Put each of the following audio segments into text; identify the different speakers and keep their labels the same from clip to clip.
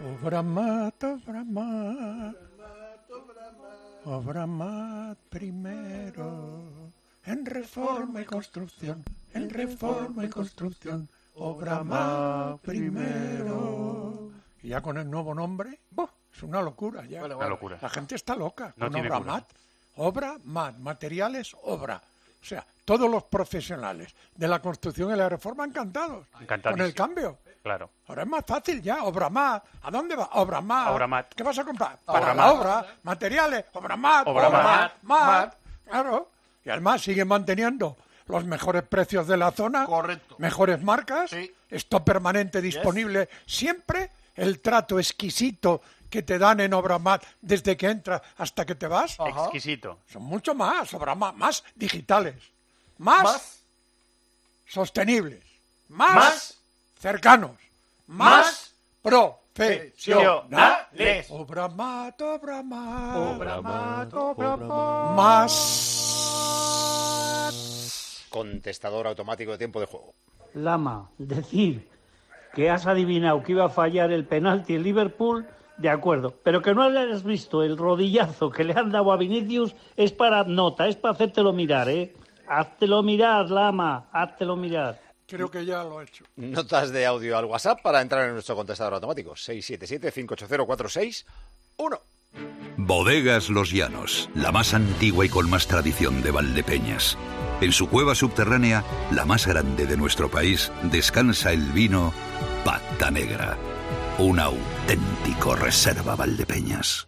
Speaker 1: Obra mat, obra mat. Obra mat primero. En reforma y construcción. En reforma y construcción. Obra mat primero. Y ya con el nuevo nombre, es una locura ya.
Speaker 2: Locura.
Speaker 1: La gente está loca
Speaker 2: No
Speaker 1: con
Speaker 2: tiene
Speaker 1: obra
Speaker 2: cura.
Speaker 1: mat. Obra mat, materiales, obra. O sea, todos los profesionales de la construcción y la reforma encantados con el cambio.
Speaker 2: Claro.
Speaker 1: Ahora es más fácil ya, obra mat. ¿A dónde va? Obra mat.
Speaker 2: Obra mat.
Speaker 1: ¿Qué vas a comprar?
Speaker 2: Obra
Speaker 1: Para la
Speaker 2: mat.
Speaker 1: obra, materiales, obra mat,
Speaker 2: Obra mat.
Speaker 1: mat. Claro. Y además siguen manteniendo los mejores precios de la zona.
Speaker 3: Correcto.
Speaker 1: Mejores marcas.
Speaker 3: Sí.
Speaker 1: Esto permanente disponible siempre. El trato exquisito que te dan en obra mat desde que entras hasta que te vas.
Speaker 2: Exquisito.
Speaker 1: Son mucho más, obra mat, más digitales. Más,
Speaker 3: Más.
Speaker 1: sostenibles. Más,
Speaker 3: Más.
Speaker 1: Cercanos. Más,
Speaker 3: Más.
Speaker 1: profesionales. Obra mat, obra mat.
Speaker 3: Obra.
Speaker 1: Más.
Speaker 4: Contestador automático de tiempo de juego.
Speaker 5: Lama, decir que has adivinado que iba a fallar el penalti en Liverpool, de acuerdo, pero que no hayas visto el rodillazo que le han dado a Vinicius es para nota, es para hacértelo mirar, ¿eh? Háztelo mirar, Lama, háztelo mirar.
Speaker 1: Creo que ya lo he hecho.
Speaker 4: Notas de audio al WhatsApp para entrar en nuestro contestador automático. 677-580-461.
Speaker 6: Bodegas Los Llanos, la más antigua y con más tradición de Valdepeñas. En su cueva subterránea, la más grande de nuestro país, descansa el vino Pata Negra, un auténtico reserva Valdepeñas.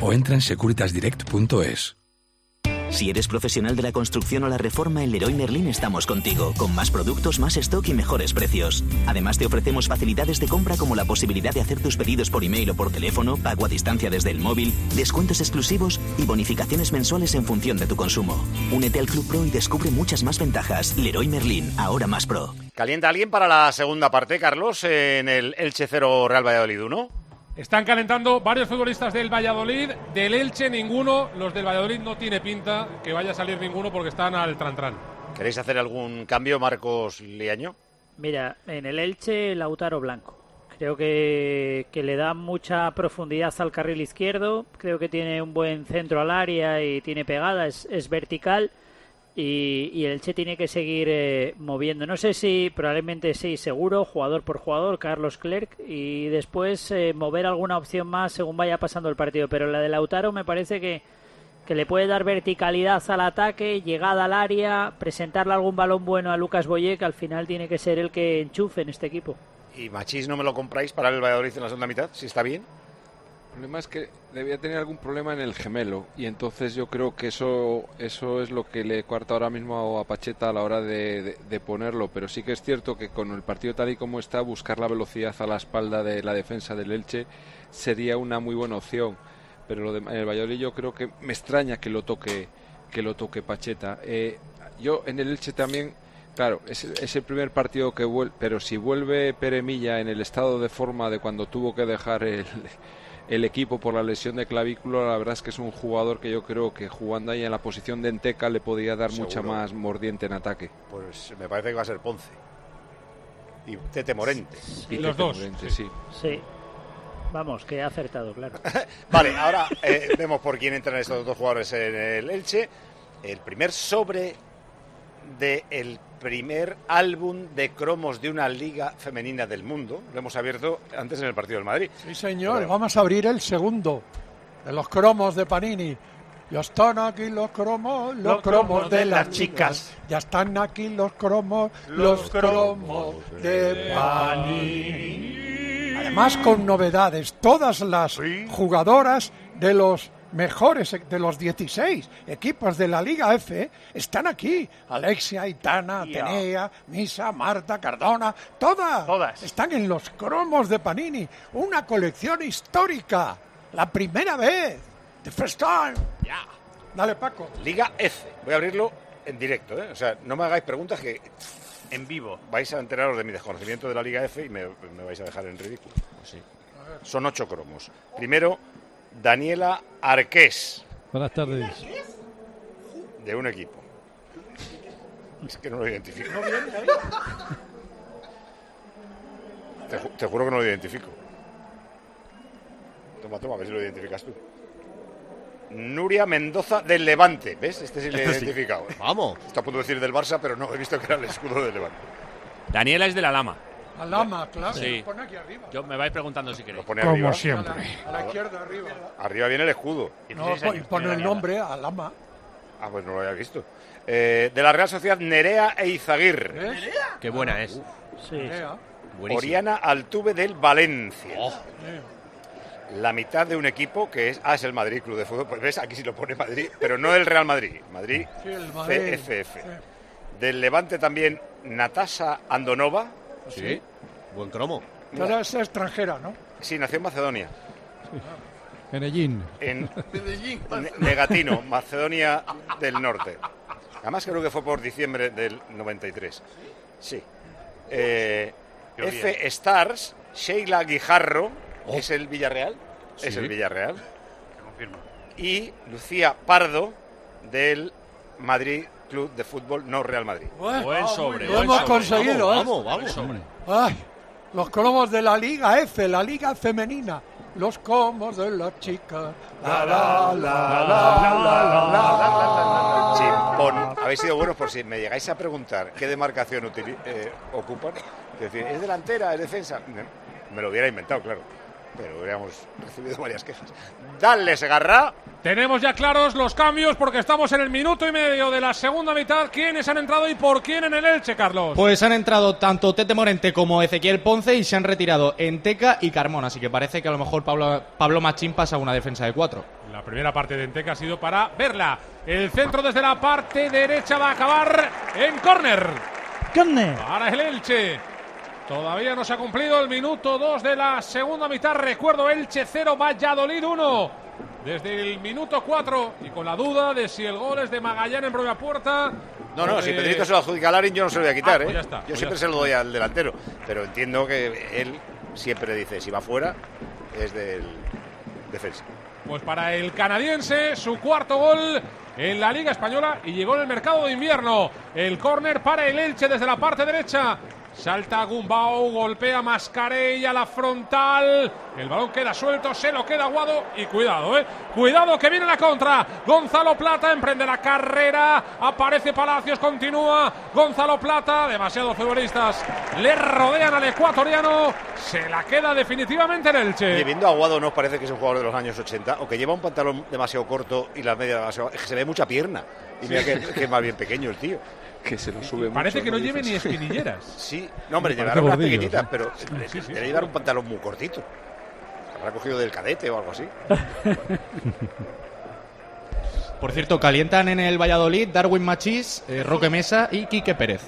Speaker 7: o entra en securitasdirect.es.
Speaker 8: Si eres profesional de la construcción o la reforma, en Leroy Merlin estamos contigo, con más productos, más stock y mejores precios. Además, te ofrecemos facilidades de compra como la posibilidad de hacer tus pedidos por email o por teléfono, pago a distancia desde el móvil, descuentos exclusivos y bonificaciones mensuales en función de tu consumo. Únete al Club Pro y descubre muchas más ventajas. Leroy Merlin, ahora más pro.
Speaker 4: ¿Calienta alguien para la segunda parte, Carlos, en el Elche 0 Real Valladolid 1?
Speaker 9: Están calentando varios futbolistas del Valladolid, del Elche ninguno, los del Valladolid no tiene pinta que vaya a salir ninguno porque están al tran-tran.
Speaker 4: ¿Queréis hacer algún cambio, Marcos Liaño?
Speaker 10: Mira, en el Elche, Lautaro Blanco. Creo que, que le da mucha profundidad al carril izquierdo. Creo que tiene un buen centro al área y tiene pegada, es, es vertical. Y, el Elche tiene que seguir eh, moviendo. No sé si, probablemente sí, seguro, jugador por jugador, Carlos Clerc. Y después eh, mover alguna opción más según vaya pasando el partido. Pero la de Lautaro me parece que, que le puede dar verticalidad al ataque, llegada al área, presentarle algún balón bueno a Lucas Boye, que al final tiene que ser el que enchufe en este equipo.
Speaker 4: ¿Y Machís no me lo compráis para el Valladolid en la segunda mitad? Si está bien.
Speaker 11: El problema es que debía tener algún problema en el gemelo y entonces yo creo que eso eso es lo que le cuarta ahora mismo a Pacheta a la hora de, de- ponerlo, pero sí que es cierto que con el partido tal y como está, buscar la velocidad a la espalda de la defensa del Elche sería una muy buena opción, pero lo de el Valladolid yo creo que me extraña que lo toque que lo toque Pacheta. Eh, yo en el Elche también Claro, es, es el primer partido que vuelve, pero si vuelve Pere Milla en el estado de forma de cuando tuvo que dejar el, el equipo por la lesión de clavícula, la verdad es que es un jugador que yo creo que jugando ahí en la posición de Enteca le podía dar mucha más mordiente en ataque.
Speaker 4: Pues me parece que va a ser Ponce. Y Tete Morente.
Speaker 11: Y los dos, sí.
Speaker 10: Sí. Vamos, que ha acertado, claro.
Speaker 4: Vale, ahora eh, vemos por quién entran estos dos jugadores en el Elche. El primer sobre de el primer álbum de cromos de una liga femenina del mundo. Lo hemos abierto antes en el partido del Madrid.
Speaker 1: Sí, señor. Vamos a abrir el segundo de los cromos de Panini. Ya están aquí los cromos, los,
Speaker 3: Los
Speaker 1: cromos,
Speaker 3: cromos
Speaker 1: de,
Speaker 3: de
Speaker 1: las chicas.
Speaker 3: chicas.
Speaker 1: Ya están aquí los cromos, los, cromos de Panini. Además, con novedades, todas las jugadoras de los mejores, de los 16 equipos de la Liga F están aquí. Alexia, Itana. Atenea, Misa, Marta, Cardona, todas,
Speaker 3: Todas.
Speaker 1: están en los cromos de Panini. Una colección histórica. La primera vez. The first time.
Speaker 4: Ya.
Speaker 1: Dale, Paco.
Speaker 4: Liga F. Voy a abrirlo en directo, ¿eh? O sea, no me hagáis preguntas que
Speaker 2: En vivo.
Speaker 4: vais a enteraros de mi desconocimiento de la Liga F y me, me vais a dejar en ridículo.
Speaker 2: Sí.
Speaker 4: Son ocho cromos. Primero, Daniela Arqués,
Speaker 12: Buenas tardes.
Speaker 4: de un equipo. Es que no lo identifico. Te, ju- te juro que no lo identifico. Toma, toma, a ver si lo identificas tú. Nuria Mendoza del Levante. ¿Ves? Este sí lo he
Speaker 2: Este sí.
Speaker 4: identificado.
Speaker 2: Vamos.
Speaker 4: Está a punto de decir del Barça, pero no, he visto que era el escudo del Levante.
Speaker 2: Daniela es de la Lama.
Speaker 1: Al Lama, claro.
Speaker 2: Sí.
Speaker 1: Lo pone aquí arriba.
Speaker 2: Yo me vais preguntando si queréis.
Speaker 4: Lo pone
Speaker 1: Como
Speaker 4: arriba.
Speaker 1: siempre. A la izquierda, arriba.
Speaker 4: Arriba viene el escudo.
Speaker 1: No, pon- pone el nombre al Lama.
Speaker 4: Ah, pues no lo había visto. Eh, de la Real Sociedad, Nerea e Izaguirre.
Speaker 1: ¿Ves?
Speaker 2: Qué buena es.
Speaker 10: Sí.
Speaker 1: Nerea.
Speaker 4: Oriana Altuve del Valencia.
Speaker 2: Oh.
Speaker 4: La mitad de un equipo que es. Ah, es el Madrid Club de Fútbol. Pues ves, aquí sí lo pone Madrid, pero no el Real Madrid. Madrid
Speaker 1: Sí, el Madrid.
Speaker 4: CFF.
Speaker 1: Sí.
Speaker 4: Del Levante también Natasha Andonova.
Speaker 2: Sí. Buen cromo.
Speaker 1: Pero es extranjera, ¿no?
Speaker 4: Sí, nació en Macedonia.
Speaker 12: Medellín.
Speaker 4: En Ne- Negatino, Macedonia del Norte. Además creo que fue por diciembre del 93. Sí. Eh,
Speaker 2: bien.
Speaker 4: F Stars, Sheila Guijarro, ¿es el Villarreal? Es
Speaker 2: Sí.
Speaker 4: el Villarreal.
Speaker 2: Confirmo.
Speaker 4: Y Lucía Pardo del Madrid Club de Fútbol, no Real Madrid.
Speaker 2: Buen sobre.
Speaker 1: Lo
Speaker 2: buen
Speaker 1: hemos
Speaker 2: sobre.
Speaker 1: conseguido, ¿eh?
Speaker 2: Vamos, vamos.
Speaker 12: Hombre.
Speaker 1: Ay, los cromos de la Liga F, la Liga Femenina. Los cromos de la chica. La, la, la, la, la, la, la.
Speaker 4: Chimpón. Habéis sido buenos por si me llegáis a preguntar qué demarcación eh, ocupan. Es decir, ¿es delantera, es defensa? Me lo hubiera inventado, claro. Pero hubiéramos recibido varias quejas. Dale, Segarra.
Speaker 9: Tenemos ya claros los cambios porque estamos en el minuto y medio de la segunda mitad. ¿Quiénes han entrado y por quién en el Elche, Carlos?
Speaker 13: Pues han entrado tanto Tete Morente como Ezequiel Ponce y se han retirado Enteca y Carmón, así que parece que a lo mejor Pablo, Pablo Machín pasa una defensa de cuatro.
Speaker 9: La primera parte de Enteca ha sido para verla. El centro desde la parte derecha va a acabar en córner.
Speaker 5: Córner.
Speaker 9: Para el Elche. Todavía no se ha cumplido el minuto 2 de la segunda mitad. Recuerdo Elche 0, Valladolid 1. Desde el minuto 4 y con la duda de si el gol es de Magallán en propia puerta.
Speaker 4: No, no, si
Speaker 9: de-
Speaker 4: Pedrito se lo adjudica a Larin, yo no se lo voy a quitar,
Speaker 9: Ah, pues
Speaker 4: ¿eh?
Speaker 9: ya está,
Speaker 4: yo
Speaker 9: pues
Speaker 4: siempre se lo doy al delantero. Pero entiendo que él siempre dice, si va fuera, es del defensa.
Speaker 9: Pues para el canadiense, su cuarto gol en la Liga Española y llegó en el mercado de invierno. El córner para el Elche desde la parte derecha. Salta Gumbau, golpea Mascarella la frontal. El balón queda suelto, se lo queda Aguado y cuidado, eh. Cuidado que viene la contra. Gonzalo Plata emprende la carrera. Aparece Palacios, continúa. Gonzalo Plata, demasiados futbolistas le rodean al ecuatoriano. Se la queda definitivamente el Elche.
Speaker 4: Oye, viendo a Aguado, ¿no os parece que es un jugador de los años 80? O que lleva un pantalón demasiado corto y la media demasiado... Es que se ve mucha pierna. Y mira que, que es más bien pequeño el tío.
Speaker 11: Que se lo sube
Speaker 9: Parece
Speaker 11: mucho,
Speaker 9: que no
Speaker 11: ¿no
Speaker 9: lleve ni espinilleras.
Speaker 4: Sí, no, hombre,
Speaker 12: Me
Speaker 4: llevará unas pequeñitas,
Speaker 12: sí.
Speaker 4: pero
Speaker 9: Sí, sí,
Speaker 4: debe
Speaker 9: sí.
Speaker 4: llevar un pantalón muy cortito. Habrá cogido del cadete o algo así.
Speaker 13: Por cierto, calientan en el Valladolid Darwin Machís, eh, Roque Mesa y Quique Pérez.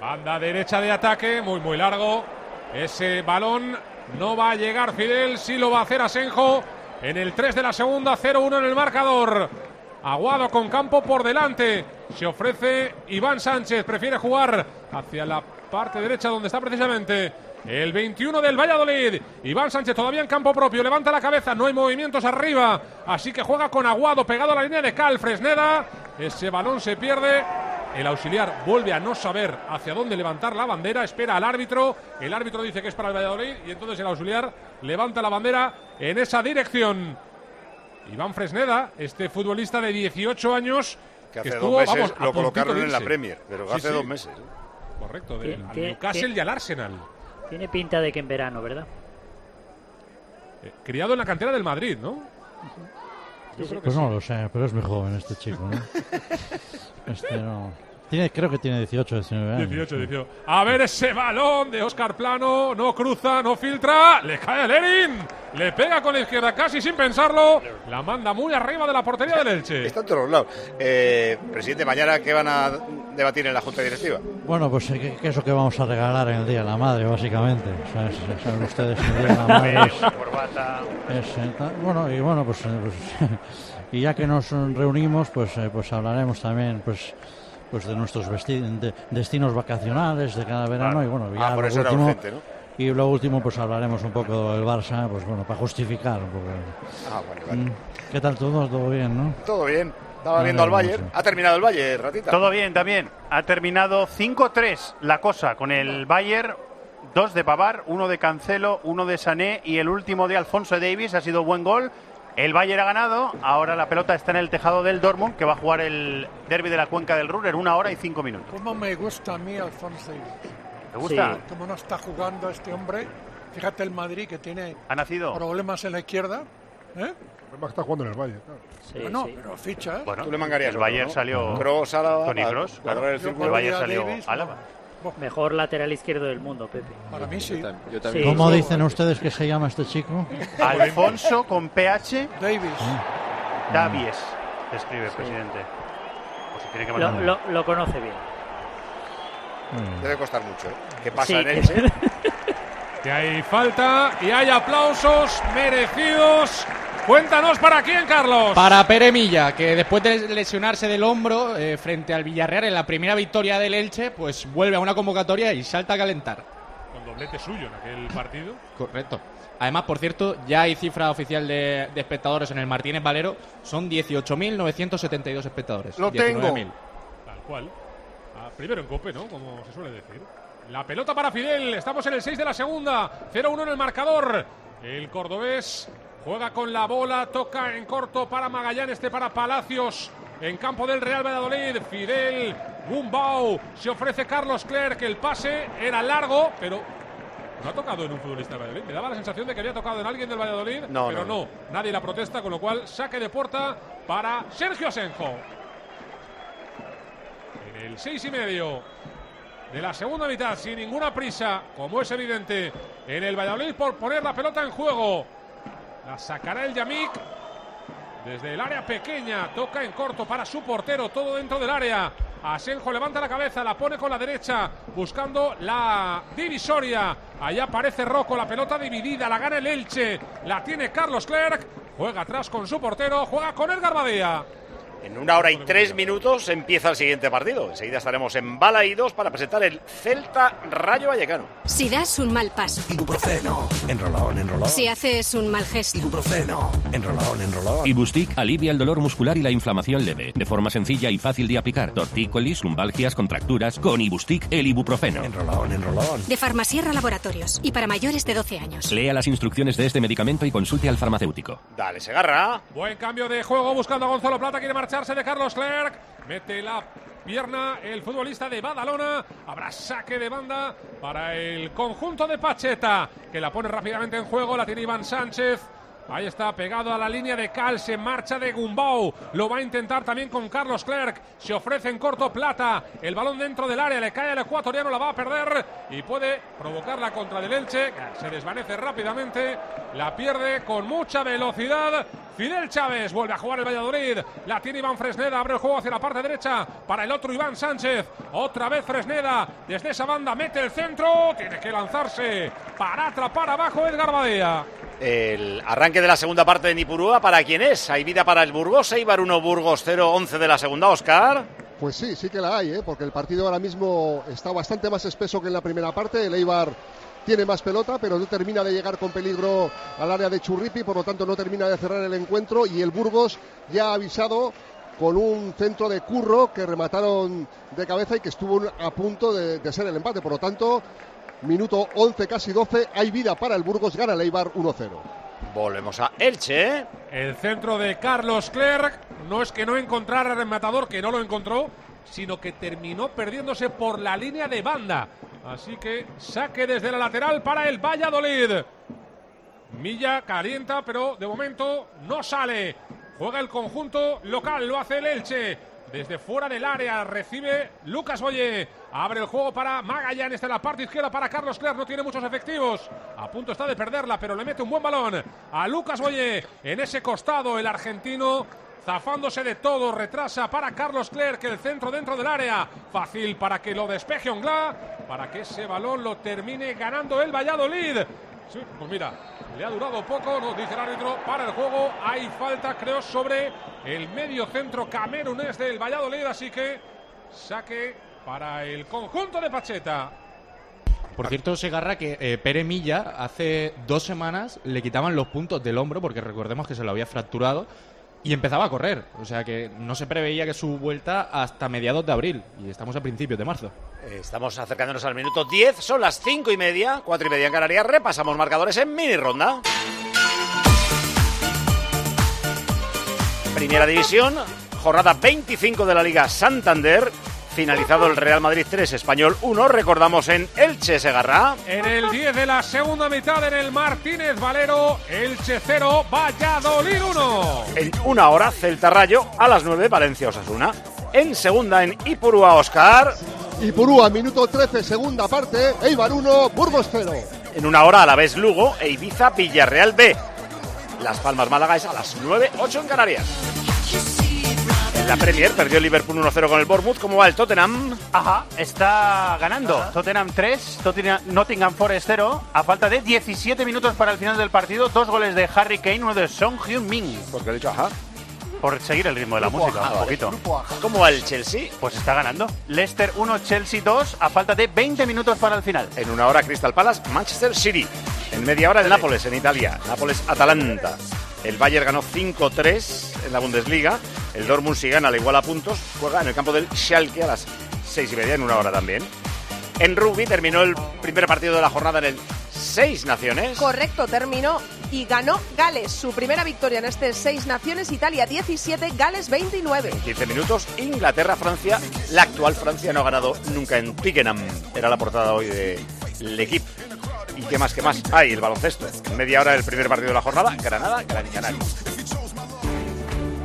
Speaker 9: Banda derecha de ataque, muy muy largo. Ese balón no va a llegar Fidel, sí lo va a hacer Asenjo. En el 3 de la segunda, 0-1 en el marcador. Aguado con campo por delante. Se ofrece Iván Sánchez, prefiere jugar hacia la parte derecha donde está precisamente el 21 del Valladolid. Iván Sánchez todavía en campo propio, levanta la cabeza, no hay movimientos arriba, así que juega con Aguado pegado a la línea de Cal Fresneda. Ese balón se pierde. El auxiliar vuelve a no saber hacia dónde levantar la bandera, espera al árbitro. El árbitro dice que es para el Valladolid y entonces el auxiliar levanta la bandera en esa dirección. Iván Fresneda, este futbolista de 18 años
Speaker 4: Que hace
Speaker 9: estuvo,
Speaker 4: dos meses
Speaker 9: vamos,
Speaker 4: lo colocaron en la. Premier, pero
Speaker 9: Sí,
Speaker 4: hace
Speaker 9: sí.
Speaker 4: dos meses. ¿eh?
Speaker 9: Correcto, de,
Speaker 10: Tiene-
Speaker 9: al
Speaker 10: tiene-
Speaker 9: Newcastle y al Arsenal.
Speaker 10: Tiene pinta de que en verano, ¿verdad?
Speaker 9: Eh, criado en la cantera del Madrid, ¿no? Yo creo que
Speaker 12: Pues
Speaker 9: sí.
Speaker 12: no lo sé, pero es muy joven este chico, ¿no? Este no. Tiene, creo que tiene 18, 19 años.
Speaker 9: 18, 18. A ver ese balón de Oscar Plano. No cruza, no filtra. Le cae a Lerin. Le pega con la izquierda casi sin pensarlo. La manda muy arriba de la portería del Elche.
Speaker 4: Está en todos lados. Eh, presidente, mañana qué van a debatir en la Junta Directiva.
Speaker 12: Bueno, pues eh, ¿qué, qué es lo que vamos a regalar en el Día de la Madre, básicamente? O sea, es- saben ustedes que el Día de la Madre es, es, eh, bueno, y bueno, pues, eh, pues, y ya que nos reunimos, pues, eh, pues hablaremos también, pues pues de nuestros vesti- de- destinos vacacionales de cada verano y bueno ya
Speaker 4: Ah, por
Speaker 12: lo
Speaker 4: eso era
Speaker 12: último
Speaker 4: urgente, ¿no?
Speaker 12: y lo último pues hablaremos un poco del Barça pues bueno para justificar un poco
Speaker 4: Ah, vale, vale.
Speaker 12: Mm, qué tal todo todo bien no
Speaker 4: Todo bien. Estaba viendo al Bayern.
Speaker 12: mucho.
Speaker 4: Ha terminado el Bayern, ratita.
Speaker 14: Todo bien también. Ha terminado 5-3 la cosa con el Bayern. Dos de Bavar, uno de Cancelo, uno de Sané y el último de Alfonso Davis. Ha sido buen gol. El Bayern ha ganado. Ahora la pelota está en el tejado del Dortmund, que va a jugar el derby de la cuenca del Ruhr en una hora y cinco minutos.
Speaker 1: ¿Cómo me gusta a mí Alfonso?
Speaker 14: ¿Te gusta?
Speaker 1: Sí. ¿Cómo no está jugando este hombre? Fíjate el Madrid que tiene
Speaker 14: ¿Ha nacido?
Speaker 1: problemas en la izquierda. ¿Eh?
Speaker 3: Además está jugando en el Valle. claro.
Speaker 1: no, pero ficha. ¿eh?
Speaker 14: Bueno,
Speaker 4: Tú le mangarías
Speaker 14: el Bayern
Speaker 4: ¿no?
Speaker 14: salió
Speaker 4: Kroos, Álava,
Speaker 14: Kroos,
Speaker 4: cuadrar
Speaker 14: claro.
Speaker 4: el.
Speaker 14: El Bayern salió Álava.
Speaker 10: Mejor lateral izquierdo del mundo, Pepe.
Speaker 1: Para mí sí.
Speaker 11: Yo
Speaker 10: también.
Speaker 12: cómo
Speaker 10: Sí.
Speaker 12: dicen ustedes que se llama este chico
Speaker 14: Alfonso con PH
Speaker 1: Davis.
Speaker 14: Davies, se escribe, presidente. Pues si tiene que
Speaker 10: Lo,
Speaker 14: mandar-
Speaker 10: lo- lo conoce bien.
Speaker 4: Debe costar mucho, ¿eh? ¿Qué pasa
Speaker 10: Sí,
Speaker 4: en
Speaker 10: que-
Speaker 4: Elche?
Speaker 9: Que hay falta y hay aplausos merecidos. Cuéntanos para quién, Carlos.
Speaker 13: Para Pere Milla, que después de lesionarse del hombro eh, frente al Villarreal en la primera victoria del Elche, pues vuelve a una convocatoria y salta a calentar.
Speaker 9: Con doblete suyo en aquel partido.
Speaker 13: Correcto. Además, por cierto, ya hay cifra oficial de, de espectadores en el Martínez Valero. Son 18.972 espectadores.
Speaker 14: Lo tengo.
Speaker 13: 19.000.
Speaker 9: Tal cual. Ah, primero en cope, ¿no? Como se suele decir. La pelota para Fidel. Estamos en el 6 de la segunda. 0-1 en el marcador. El cordobés juega con la bola. Toca en corto para Magallanes, este para Palacios. En campo del Real Valladolid. Fidel. Gumbau. Se ofrece Carlos Clerc. El pase era largo, pero no ha tocado en un futbolista del Valladolid. Me daba la sensación de que había tocado en alguien del Valladolid,
Speaker 4: No,
Speaker 9: pero
Speaker 4: no,
Speaker 9: no, Nadie la protesta, con lo cual saque de puerta para Sergio Asenjo. En el seis y medio de la segunda mitad, sin ninguna prisa, como es evidente, en el Valladolid por poner la pelota en juego. La sacará el Yamik desde el área pequeña, toca en corto para su portero, todo dentro del área. Asenjo levanta la cabeza, la pone con la derecha, buscando la divisoria. Allá aparece Rocco, la pelota dividida, la gana el Elche, la tiene Carlos Clerc, juega atrás con su portero, juega con el Badía.
Speaker 4: En una hora y tres minutos empieza el siguiente partido. Enseguida estaremos en Balaídos para presentar el Celta Rayo Vallecano.
Speaker 15: Si das un mal paso,
Speaker 16: Ibuprofeno. Enrolón, enrolón.
Speaker 15: si haces un mal gesto,
Speaker 16: Ibuprofeno. Enrolón, enrolón.
Speaker 17: Ibustic alivia el dolor muscular y la inflamación leve, de forma sencilla y fácil de aplicar. Tortícolis, lumbalgias, contracturas, con Ibustic el ibuprofeno.
Speaker 16: Enrolón, enrolón.
Speaker 15: de Farmasierra Laboratorios y para mayores de 12 años.
Speaker 17: Lea las instrucciones de este medicamento y consulte al farmacéutico.
Speaker 4: Dale, Segarra.
Speaker 9: Buen cambio de juego buscando a Gonzalo Plata. Quiere marcharse de Carlos Clerc. Mete la pierna el futbolista de Badalona. Habrá saque de banda para el conjunto de Pacheta. Que la pone rápidamente en juego. La tiene Iván Sánchez. Ahí está pegado a la línea de Cal, se marcha de Gumbau, lo va a intentar también con Carlos Clerc, se ofrece en corto plata, el balón dentro del área, le cae al ecuatoriano, la va a perder y puede provocar la contra del Elche, se desvanece rápidamente, la pierde con mucha velocidad, Fidel Chávez vuelve a jugar el Valladolid, la tiene Iván Fresneda, abre el juego hacia la parte derecha para el otro Iván Sánchez, otra vez Fresneda, desde esa banda mete el centro, tiene que lanzarse para atrapar abajo Edgar Badea.
Speaker 4: El arranque de la segunda parte de Nipurúa, ¿para quién es? Hay vida para el Burgos, Eibar 1, Burgos 0, 11 de la segunda, Oscar.
Speaker 18: Pues sí, sí que la hay, ¿eh? porque el partido ahora mismo está bastante más espeso que en la primera parte. El Eibar tiene más pelota, pero no termina de llegar con peligro al área de Churripi, por lo tanto no termina de cerrar el encuentro. Y el Burgos ya ha avisado con un centro de curro que remataron de cabeza y que estuvo a punto de, de ser el empate. Por lo tanto, minuto 11, casi 12, hay vida para el Burgos, gana el Eibar 1-0.
Speaker 4: Volvemos a Elche. ¿eh?
Speaker 9: El centro de Carlos Clerc no es que no encontrara el rematador, que no lo encontró, sino que terminó perdiéndose por la línea de banda. Así que saque desde la lateral para el Valladolid. Milla calienta, pero de momento no sale. Juega el conjunto local, lo hace el Elche. Desde fuera del área recibe Lucas Boye. Abre el juego para Magallanes de la parte izquierda para Carlos Clerc. No tiene muchos efectivos. A punto está de perderla, pero le mete un buen balón a Lucas Boye. En ese costado, el argentino zafándose de todo, retrasa para Carlos Clerc el centro dentro del área, fácil para que lo despeje Ongla, para que ese balón lo termine ganando el Valladolid. Sí, pues mira, le ha durado poco, nos dice el árbitro, para el juego hay falta creo sobre el medio centro camerunés del Valladolid, así que saque para el conjunto de Pacheta.
Speaker 13: Por cierto, Segarra, que eh, Pere Milla hace dos semanas le quitaban los puntos del hombro, porque recordemos que se lo había fracturado, y empezaba a correr. O sea que no se preveía que su vuelta hasta mediados de abril, y estamos a principios de marzo.
Speaker 4: Estamos acercándonos al minuto 10, son las 5 y media, 4 y media en Canarias. Repasamos marcadores en mini ronda. Primera división, jornada 25 de la Liga Santander. Finalizado el Real Madrid 3, Español 1. Recordamos en Elche Segarra.
Speaker 9: En el 10 de la segunda mitad, en el Martínez Valero, Elche 0, Valladolid 1.
Speaker 4: En una hora, Celta Rayo. A las 9, Valencia Osasuna. En segunda, en Ipurúa Oscar.
Speaker 18: Ipurúa, minuto 13, segunda parte. Eibar 1, Burgos 0.
Speaker 4: En una hora, a la vez Lugo e Ibiza Villarreal B. Las Palmas Málaga es a las 9, 8 en Canarias. La Premier perdió Liverpool 1-0 con el Bournemouth. ¿Cómo va el Tottenham?
Speaker 14: Ajá, está ganando. Tottenham 3, Tottenham, Nottingham Forest 0. A falta de 17 minutos para el final del partido, dos goles de Harry Kane, uno de Song Hyun-min.
Speaker 4: ¿Por qué he dicho ajá?
Speaker 14: Por seguir el ritmo de la
Speaker 4: Grupo
Speaker 14: música, un
Speaker 4: vale.
Speaker 14: poquito.
Speaker 4: ¿Cómo va el Chelsea?
Speaker 14: Pues está ganando. Leicester 1, Chelsea 2, a falta de 20 minutos para el final.
Speaker 4: En una hora Crystal Palace, Manchester City. En media hora el Nápoles en Italia. Nápoles-Atalanta. El Bayern ganó 5-3 en la Bundesliga. El Dortmund si gana, le igual a puntos. Juega en el campo del Schalke a las 6 y media, en una hora también. En rugby terminó el primer partido de la jornada en el Seis Naciones.
Speaker 19: Correcto, terminó y ganó Gales. Su primera victoria en este Seis Naciones, Italia 17, Gales 29.
Speaker 4: 15 minutos, Inglaterra-Francia. La actual Francia no ha ganado nunca en Twickenham. Era la portada hoy de L'Equipe. ¿Y qué más, qué más? Ah, y el baloncesto. En media hora el primer partido de la jornada, Granada, Gran Canaria.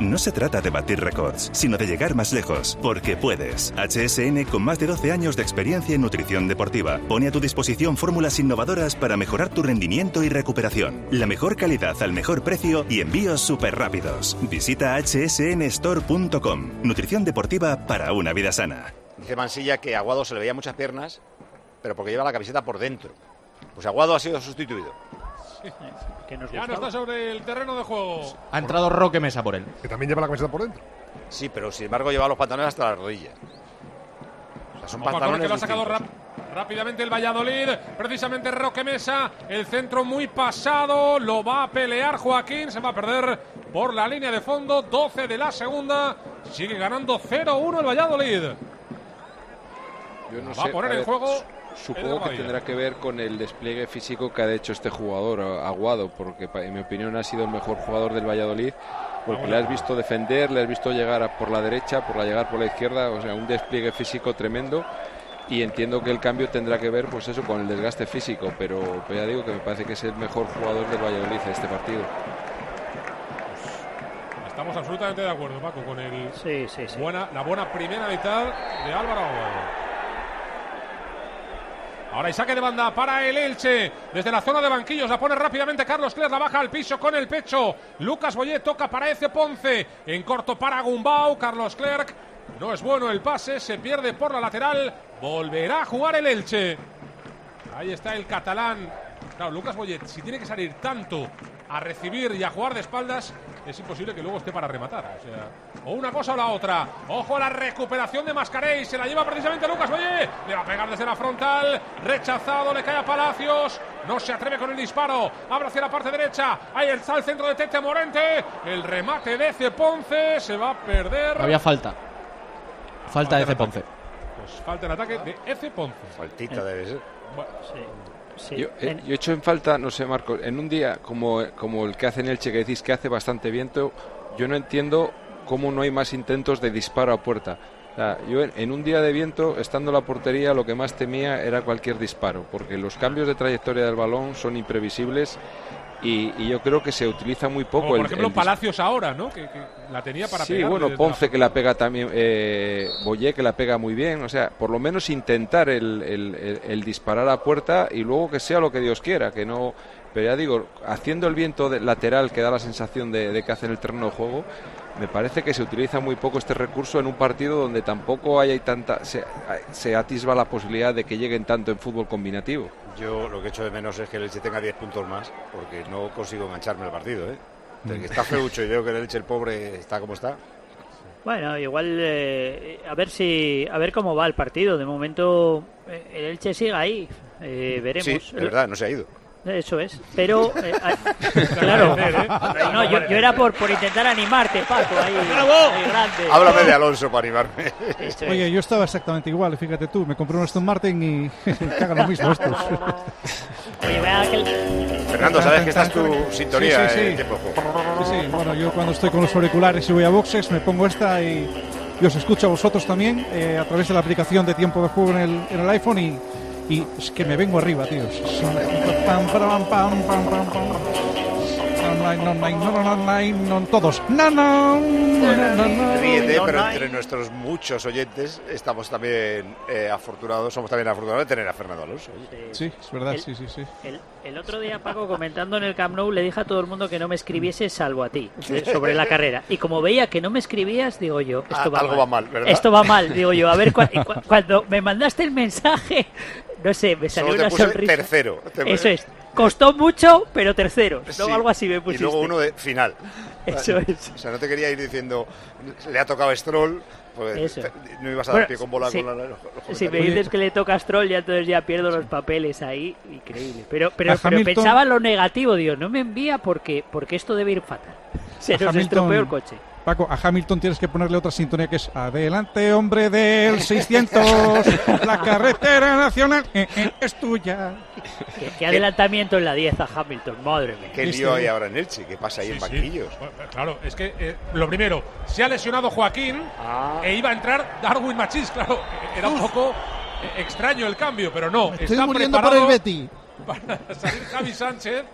Speaker 20: No se trata de batir récords, sino de llegar más lejos, porque puedes. HSN, con más de 12 años de experiencia en nutrición deportiva, pone a tu disposición fórmulas innovadoras para mejorar tu rendimiento y recuperación. La mejor calidad al mejor precio y envíos súper rápidos. Visita hsnstore.com. Nutrición deportiva para una vida sana.
Speaker 4: Dice Mansilla que Aguado se le veía muchas piernas, pero porque lleva la camiseta por dentro. Pues Aguado ha sido sustituido.
Speaker 9: Ya no está sobre el terreno de juego.
Speaker 13: Ha entrado Roque Mesa por él.
Speaker 3: Que también lleva la camiseta por dentro.
Speaker 4: Sí, pero sin embargo lleva los pantalones hasta la rodilla. O sea, son pantalones
Speaker 9: que lo ha sacado rápidamente el Valladolid. Precisamente Roque Mesa. El centro muy pasado. Lo va a pelear Joaquín. Se va a perder por la línea de fondo. 12 de la segunda. Sigue ganando 0-1 el Valladolid.
Speaker 11: Yo no
Speaker 9: Va a poner
Speaker 11: a
Speaker 9: en juego
Speaker 11: Supongo que tendrá que ver con el despliegue físico que ha hecho este jugador, a- Aguado, porque en mi opinión ha sido el mejor jugador del Valladolid, porque le has visto defender, le has visto llegar a- por la derecha, por la llegar por la izquierda, o sea, un despliegue físico tremendo. Y entiendo que el cambio tendrá que ver, pues eso, con el desgaste físico, pero, ya digo que me parece que es el mejor jugador del Valladolid en este partido.
Speaker 9: Estamos absolutamente de acuerdo, Paco, con el
Speaker 10: Sí, sí, sí.
Speaker 9: buena, la buena primera mitad de Álvaro Aguado. Ahora hay saque de banda para el Elche. Desde la zona de banquillos la pone rápidamente Carlos Clerc. La baja al piso con el pecho. Lucas Boyet toca para Eze Ponce. En corto para Gumbau. Carlos Clerc. No es bueno el pase. Se pierde por la lateral. Volverá a jugar el Elche. Ahí está el catalán. Claro, Lucas Boyet, si tiene que salir tanto a recibir y a jugar de espaldas, es imposible que luego esté para rematar. O sea, o una cosa o la otra. Ojo a la recuperación de Mascarey. Se la lleva precisamente Lucas Boyet. Le va a pegar desde la frontal. Rechazado, le cae a Palacios. No se atreve con el disparo. Abre hacia la parte derecha. Ahí está el centro de Tete Morente. El remate de Ceponce. Se va a perder.
Speaker 13: Había falta. Falta de
Speaker 9: Falta en
Speaker 13: Ponce.
Speaker 9: Pues falta el ataque de Eze Ponce.
Speaker 4: Faltita debe ser.
Speaker 11: Yo, eh, yo he hecho en falta, no sé, Marco, en un día como, como el que hace en Elche, que decís que hace bastante viento, yo no entiendo cómo no hay más intentos de disparo a puerta. O sea, yo en, en un día de viento, estando en la portería, lo que más temía era cualquier disparo, porque los cambios de trayectoria del balón son imprevisibles Y, y yo creo que se utiliza muy poco
Speaker 9: Como por ejemplo
Speaker 11: el
Speaker 9: Palacios ahora, ¿no? Que, que la tenía para
Speaker 11: Sí, bueno, Ponce
Speaker 9: la-
Speaker 11: que la pega también, eh, Boyé que la pega muy bien, o sea, por lo menos intentar el, el- el- el disparar a puerta y luego que sea lo que Dios quiera, que no, pero ya digo, haciendo el viento de- lateral que da la sensación de, de que hace en el terreno de juego, me parece que se utiliza muy poco este recurso en un partido donde tampoco hay tanta, se, se atisba la posibilidad de que lleguen tanto en fútbol combinativo.
Speaker 4: Yo lo que echo de menos es que el Elche tenga 10 puntos más, porque no consigo engancharme al partido, ¿eh? Desde que está feucho y veo que el Elche, el pobre, está como está.
Speaker 10: Bueno, igual eh, a ver si a ver cómo va el partido. De momento eh, el Elche sigue ahí. Eh, veremos.
Speaker 4: Sí, de verdad, no se ha ido.
Speaker 10: Eso es. Pero eh, ah, claro. No, yo, yo era por, por intentar animarte, Paco. Ahí, ahí grande.
Speaker 4: Háblame de Alonso para animarme.
Speaker 21: Oye, yo estaba exactamente igual, fíjate tú, me compré un Aston Martin y que hagan lo mismo estos.
Speaker 10: Oye, vea que el-
Speaker 4: Fernando, sabes que esta es tu sintonía
Speaker 21: Sí, sí, sí. Sí, sí, bueno, yo cuando estoy con los auriculares y voy a boxes me pongo esta y, y os escucho a vosotros también eh, a través de la aplicación de tiempo de juego en el, en el iPhone y, y es que me vengo arriba. Online, online, online, no, todos. No, no.
Speaker 4: Ríete, pero entre nuestros muchos oyentes estamos también eh, afortunados, somos también afortunados de tener a Fernando Alonso.
Speaker 21: Sí, es verdad,
Speaker 10: El-
Speaker 21: sí, sí, sí.
Speaker 10: El, el otro día, Paco, comentando en el Camp Nou, le dije a todo el mundo que no me escribiese salvo a ti sobre la carrera. Y como veía que no me escribías, digo yo, esto
Speaker 4: Ah,
Speaker 10: va
Speaker 4: algo
Speaker 10: mal.
Speaker 4: va mal, ¿verdad?
Speaker 10: Esto va mal, digo yo. A ver, cua- cuando me mandaste el mensaje, no sé, me salió
Speaker 4: Solo te
Speaker 10: una
Speaker 4: puse
Speaker 10: sonrisa.
Speaker 4: tercero. Te-
Speaker 10: Eso es. Costó mucho, pero tercero. No,
Speaker 4: Sí.
Speaker 10: algo así me
Speaker 4: Y
Speaker 10: pusiste.
Speaker 4: luego uno de final.
Speaker 10: Eso es.
Speaker 4: O sea, no te quería ir diciendo, le ha tocado Stroll, pues
Speaker 10: Eso.
Speaker 4: te- no ibas a dar
Speaker 10: Bueno,
Speaker 4: pie con bola
Speaker 10: sí.
Speaker 4: con la, los- los
Speaker 10: Si me dices que le toca a Stroll, ya entonces ya pierdo los papeles ahí. Increíble. Pero, pero, pero
Speaker 21: Hamilton-
Speaker 10: pensaba en lo negativo, Dios. No me envía porque, porque esto debe ir fatal. Se
Speaker 21: A
Speaker 10: nos
Speaker 21: Hamilton-
Speaker 10: estropeó el coche.
Speaker 21: Paco, a Hamilton tienes que ponerle otra sintonía que es Adelante, hombre del 600, la carretera nacional eh, eh, es tuya.
Speaker 10: Qué, qué adelantamiento en la 10 a Hamilton, madre mía.
Speaker 4: ¿Qué lío hay ahora en Elche? ¿Qué pasa ahí
Speaker 9: Sí,
Speaker 4: en
Speaker 9: sí.
Speaker 4: banquillos?
Speaker 9: Bueno, Claro, es que eh, lo primero, se ha lesionado Joaquín
Speaker 4: Ah.
Speaker 9: e iba a entrar Darwin Machís, claro, era un poco eh, extraño el cambio, pero no,
Speaker 21: Estoy
Speaker 9: está
Speaker 21: muriendo por el Betty.
Speaker 9: para salir Javi Sánchez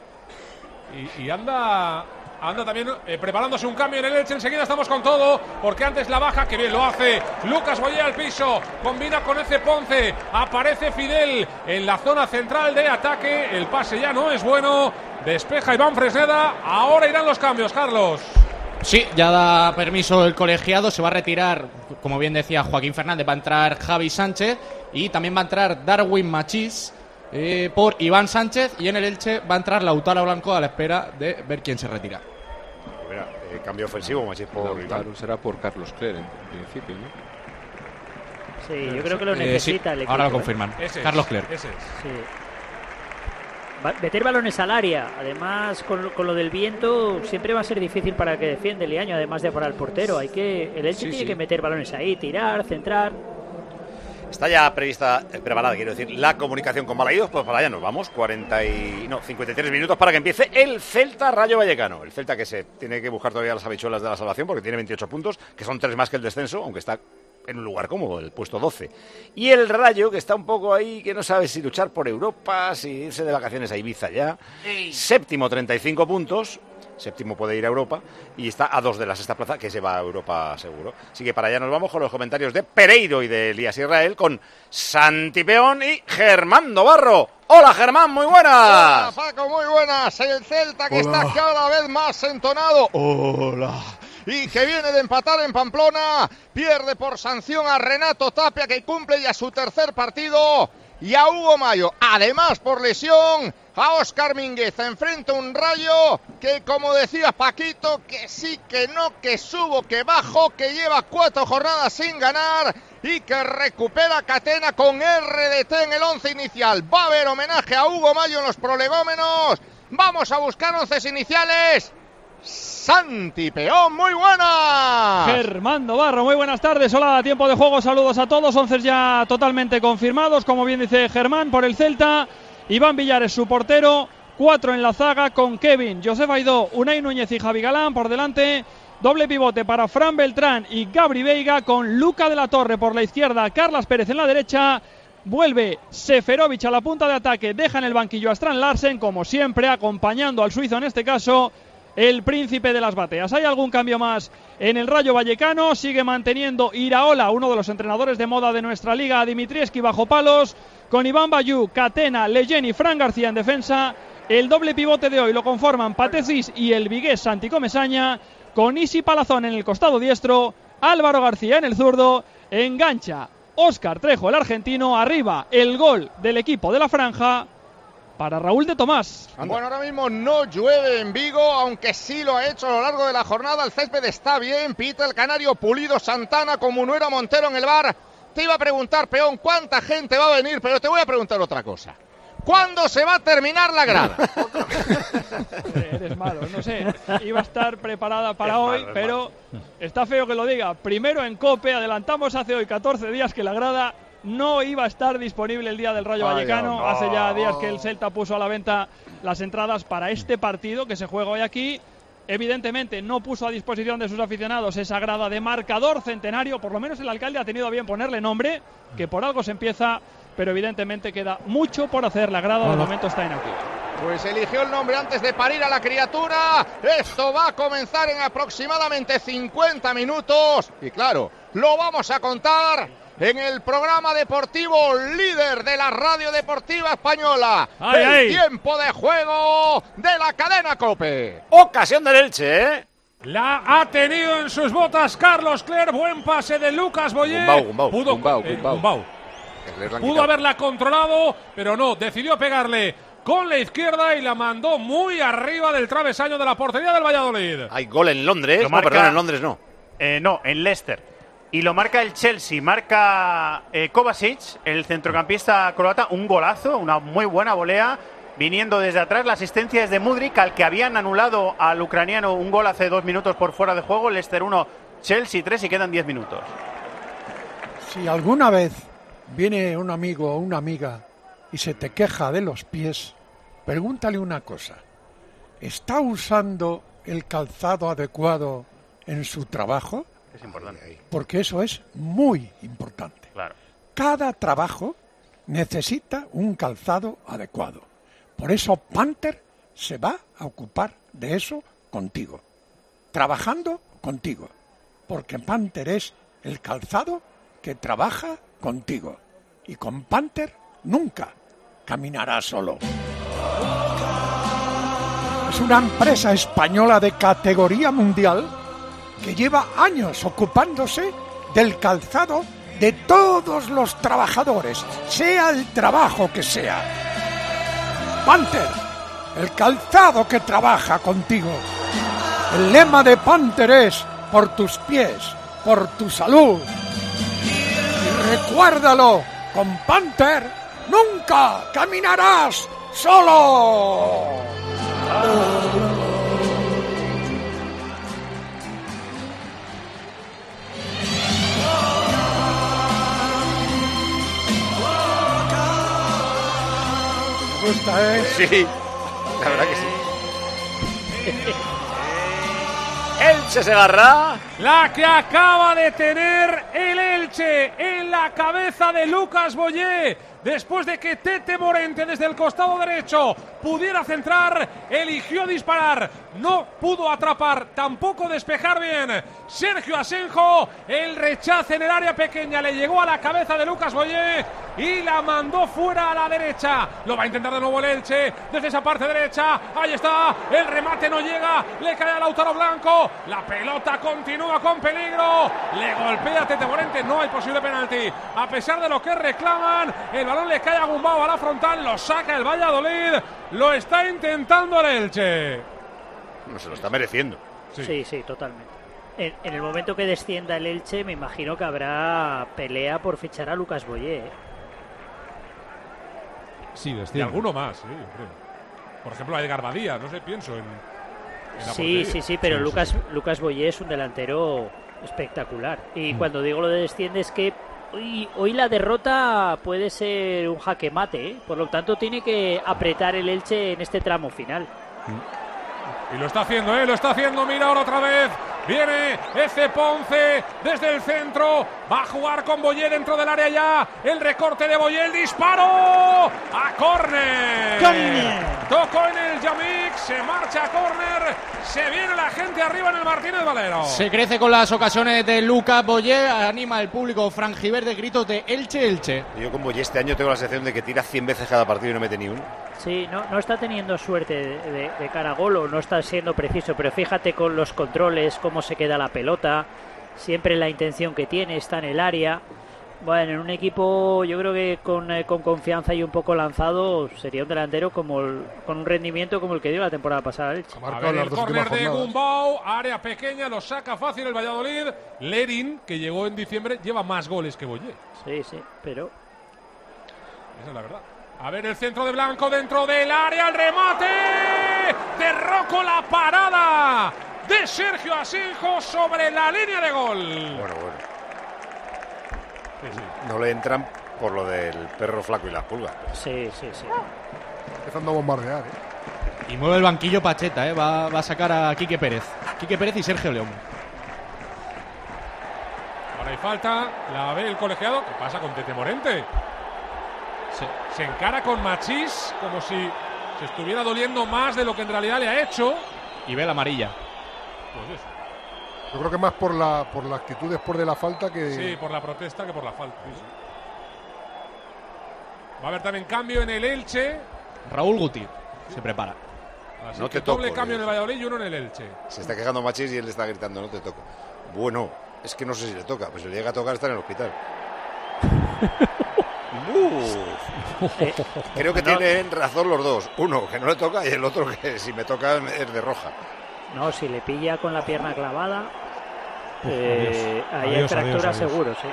Speaker 9: y, y anda anda también eh, preparándose un cambio en el Elche. Enseguida estamos con todo, porque antes la baja, que bien lo hace. Lucas Boyer al piso, combina con ese Ponce, aparece Fidel en la zona central de ataque. El pase ya no es bueno, despeja Iván Fresneda. Ahora irán los cambios, Carlos.
Speaker 13: Sí, ya da permiso el colegiado, se va a retirar, como bien decía Joaquín Fernández, va a entrar Javi Sánchez y también va a entrar Darwin Machís eh, por Iván Sánchez y en el Elche va a entrar Lautaro Blanco a la espera de ver quién se retira.
Speaker 4: Mira, eh, cambio ofensivo, por
Speaker 11: Lautaro
Speaker 4: Iván.
Speaker 11: será por Carlos Cler en principio, ¿no?
Speaker 10: Sí, yo creo que lo
Speaker 13: Eh,
Speaker 10: necesita
Speaker 13: sí,
Speaker 10: el equipo.
Speaker 13: ahora lo
Speaker 10: ¿eh?
Speaker 13: confirman.
Speaker 9: Ese es,
Speaker 13: Carlos Cler.
Speaker 9: ese es.
Speaker 10: Sí. Va- Meter balones al área, además con, lo- con lo del viento siempre va a ser difícil para el que defiende el año, además de para el portero. Hay que el Elche
Speaker 4: Sí,
Speaker 10: tiene
Speaker 4: sí.
Speaker 10: que meter balones ahí, tirar, centrar.
Speaker 4: Está ya prevista, eh, preparada, quiero decir, la comunicación con Balaídos, pues para allá nos vamos, 40 y, no, 53 minutos para que empiece el Celta Rayo Vallecano. El Celta que se tiene que buscar todavía las habichuelas de la salvación porque tiene 28 puntos, que son tres más que el descenso, aunque está en un lugar cómodo, el puesto 12. Y el Rayo, que está un poco ahí, que no sabe si luchar por Europa, si irse de vacaciones a Ibiza ya. Séptimo, 35 puntos. Séptimo puede ir a Europa y está a dos de la sexta plaza que se va a Europa seguro. Así que para allá nos vamos con los comentarios de Pereiro y de Elías Israel con Santi Peón y Germán Barro. Hola Germán, muy buenas.
Speaker 22: Hola Paco, muy buenas. El Celta que
Speaker 4: Hola.
Speaker 22: está cada vez más entonado. Hola. Y que viene de empatar en Pamplona. Pierde por sanción a Renato Tapia que cumple ya su tercer partido. Y a Hugo Mayo. Además por lesión. A Oscar Mingueza enfrenta un rayo que como decía Paquito, que sí, que no, que subo, que bajo, que lleva cuatro jornadas sin ganar y que recupera Catena con RDT en el once inicial. Va a haber homenaje a Hugo Mayo en los prolegómenos. Vamos a buscar once iniciales. Santi Peón, muy buena.
Speaker 23: Germán Barro, muy buenas tardes. Hola, tiempo de juego. Saludos a todos. Once ya totalmente confirmados, como bien dice Germán, por el Celta. Iván Villares, su portero. Cuatro en la zaga con Kevin, Josef Aidó, Unai Núñez y Javi Galán por delante. Doble pivote para Fran Beltrán y Gabri Veiga con Luca de la Torre por la izquierda, Carlas Pérez en la derecha. Vuelve Seferovic a la punta de ataque, deja en el banquillo a Strand Larsen, como siempre, acompañando al suizo en este caso, el príncipe de las bateas. ¿Hay algún cambio más en el Rayo Vallecano? Sigue manteniendo Iraola, uno de los entrenadores de moda de nuestra liga, Dimitrieski bajo palos, con Iván Bayú, Catena, Leyen y Fran García en defensa. El doble pivote de hoy lo conforman Patecis y el vigués Santi Comesaña, con Isi Palazón en el costado diestro, Álvaro García en el zurdo, engancha Óscar Trejo, el argentino, arriba el gol del equipo de la franja para Raúl de Tomás.
Speaker 22: Bueno, ahora mismo no llueve en Vigo, aunque sí lo ha hecho a lo largo de la jornada. El césped está bien, pita el canario Pulido Santana con Munuera Montero en el bar. Te iba a preguntar, peón, cuánta gente va a venir, pero te voy a preguntar otra cosa. ¿Cuándo se va a terminar la grada?
Speaker 23: Eres malo, no sé. Iba a estar preparada para
Speaker 22: Es
Speaker 23: hoy,
Speaker 22: malo, es
Speaker 23: pero está feo que lo diga. Primero en COPE, adelantamos hace hoy 14 días que la grada no iba a estar disponible el día del Rayo
Speaker 22: Vaya,
Speaker 23: Vallecano.
Speaker 22: no.
Speaker 23: Hace ya días que el Celta puso a la venta las entradas para este partido que se juega hoy aquí. Evidentemente no puso a disposición de sus aficionados esa grada de marcador centenario. Por lo menos el alcalde ha tenido a bien ponerle nombre, que por algo se empieza, pero evidentemente queda mucho por hacer. La grada de momento está inactiva.
Speaker 22: Pues eligió el nombre antes de parir a la criatura. Esto va a comenzar en aproximadamente 50 minutos. Y claro, lo vamos a contar en el programa deportivo líder de la radio deportiva española.
Speaker 9: Ay,
Speaker 22: el
Speaker 9: ay.
Speaker 22: tiempo de juego de la cadena Cope.
Speaker 4: Ocasión del Elche, ¿eh?
Speaker 9: La ha tenido en sus botas Carlos Cler. Buen pase de Lucas Boyer.
Speaker 4: Gumbau, Gumbau.
Speaker 9: Pudo,
Speaker 11: Gumbau,
Speaker 9: eh,
Speaker 11: Gumbau.
Speaker 9: Gumbau. Pudo haberla controlado, pero no. Decidió pegarle con la izquierda y la mandó muy arriba del travesaño de la portería del Valladolid.
Speaker 4: Hay gol en Londres.
Speaker 14: Lo
Speaker 4: No,
Speaker 14: marca-
Speaker 4: perdón, en Londres no.
Speaker 14: Eh, no, en Leicester. Y lo marca el Chelsea, marca eh, Kovacic, el centrocampista croata, un golazo, una muy buena volea, viniendo desde atrás. La asistencia es de Mudrik, al que habían anulado al ucraniano un gol hace dos minutos por fuera de juego. Leicester 1, Chelsea 3 y quedan 10 minutos.
Speaker 1: Si alguna vez viene un amigo o una amiga y se te queja de los pies, pregúntale una cosa. ¿Está usando el calzado adecuado en su trabajo?
Speaker 14: Es importante.
Speaker 1: Porque eso es muy importante.
Speaker 14: Claro.
Speaker 1: Cada trabajo necesita un calzado adecuado. Por eso Panther se va a ocupar de eso contigo. Trabajando contigo. Porque Panther es el calzado que trabaja contigo. Y con Panther nunca caminará solo. Es una empresa española de categoría mundial que lleva años ocupándose del calzado de todos los trabajadores, sea el trabajo que sea. Panther, el calzado que trabaja contigo. El lema de Panther es por tus pies, por tu salud. Y recuérdalo, con Panther nunca caminarás solo. Gusta, ¿eh?
Speaker 4: Sí, la verdad que sí. Elche se agarra.
Speaker 9: La que acaba de tener el Elche en la cabeza de Lucas Boyé. Después de que Tete Morente desde el costado derecho pudiera centrar, eligió disparar. No pudo atrapar, tampoco despejar bien. Sergio Asenjo, el rechace en el área pequeña le llegó a la cabeza de Lucas Boyé y la mandó fuera a la derecha. Lo va a intentar de nuevo el Elche desde esa parte derecha. Ahí está, el remate no llega, le cae a Lautaro Blanco. La pelota continúa con peligro. Le golpea a Tete Morente, no hay posible penalti. A pesar de lo que reclaman, el balón le cae a Gumbao a la frontal, lo saca el Valladolid. Lo está intentando el Elche.
Speaker 4: No se lo está mereciendo.
Speaker 10: Sí, sí, totalmente. En, en el momento que descienda el Elche, me imagino que habrá pelea por fichar a Lucas Boyé. ¿eh?
Speaker 13: Sí,
Speaker 9: Y
Speaker 13: desciende.
Speaker 9: alguno más, sí, yo creo. Por ejemplo, a Edgar Badía, no sé, pienso en. en la
Speaker 10: Sí, sí, sí, pero Lucas, Lucas Boyé es un delantero espectacular. Y
Speaker 9: Mm.
Speaker 10: cuando digo lo de desciende es que hoy, hoy la derrota puede ser un jaque mate, ¿eh? por lo tanto tiene que apretar el Elche en este tramo final.
Speaker 9: Y lo está haciendo, ¿eh? Lo está haciendo. Mira ahora otra vez. Viene Ece Ponce desde el centro. Va a jugar con Boyé dentro del área ya. El recorte de Boyé, el disparo. A córner.
Speaker 10: Córner.
Speaker 9: Tocó en el Yamik. Se marcha a córner. Se viene la gente arriba en el Martínez Valero.
Speaker 13: Se crece con las ocasiones de Lucas Boyer, anima el público frangiverde gritos de Elche, Elche.
Speaker 4: Yo como ya este año tengo la sensación de que tira 100 veces cada partido y no mete ni uno.
Speaker 10: Sí, no, no está teniendo suerte de, de- de cara a gol o no está siendo preciso, pero fíjate con los controles, cómo se queda la pelota, siempre la intención que tiene, está en el área. Bueno, en un equipo yo creo que con, eh, con confianza y un poco lanzado sería un delantero como el- con un rendimiento como el que dio la temporada pasada. el.
Speaker 9: A ver, el córner de Gumbau, área pequeña, lo saca fácil el Valladolid. Lerin, que llegó en diciembre, lleva más goles que Boyé.
Speaker 10: Sí, sí, pero
Speaker 9: Esa es la verdad. A ver el centro de Blanco dentro del área, el remate de Rocco, la parada de Sergio Asenjo sobre la línea de gol.
Speaker 4: Bueno, bueno. No le entran por lo del perro flaco y las pulgas.
Speaker 10: Sí, sí, sí.
Speaker 3: Empezando a bombardear. ¿eh?
Speaker 13: Y mueve el banquillo Pacheta, ¿eh? va, va a sacar a Quique Pérez. Quique Pérez y Sergio León.
Speaker 9: Ahora hay falta, la ve el colegiado. ¿Qué pasa con Tete Morente? Se, se encara con Machís como si se estuviera doliendo más de lo que en realidad le ha hecho.
Speaker 13: Y ve la amarilla.
Speaker 9: Pues eso.
Speaker 3: Yo creo que más por la, por la actitud después de la falta que.
Speaker 9: Sí, por la protesta que por la falta. Va a haber también cambio en el Elche.
Speaker 13: Raúl Guti se prepara.
Speaker 9: Así
Speaker 4: No
Speaker 9: que
Speaker 4: te toco,
Speaker 9: doble cambio en el Valladolid y uno en el Elche.
Speaker 4: Se está quejando Machís y él le está gritando, no te toco. Bueno, es que no sé si le toca. Pues si le llega a tocar está en el hospital. Uh. Creo que
Speaker 10: No.
Speaker 4: tienen razón los dos. Uno que no le toca y el otro que si me toca es de roja.
Speaker 10: No, si le pilla con la pierna clavada, eh,
Speaker 11: adiós.
Speaker 10: ahí hay fractura
Speaker 11: adiós,
Speaker 10: seguro, sí.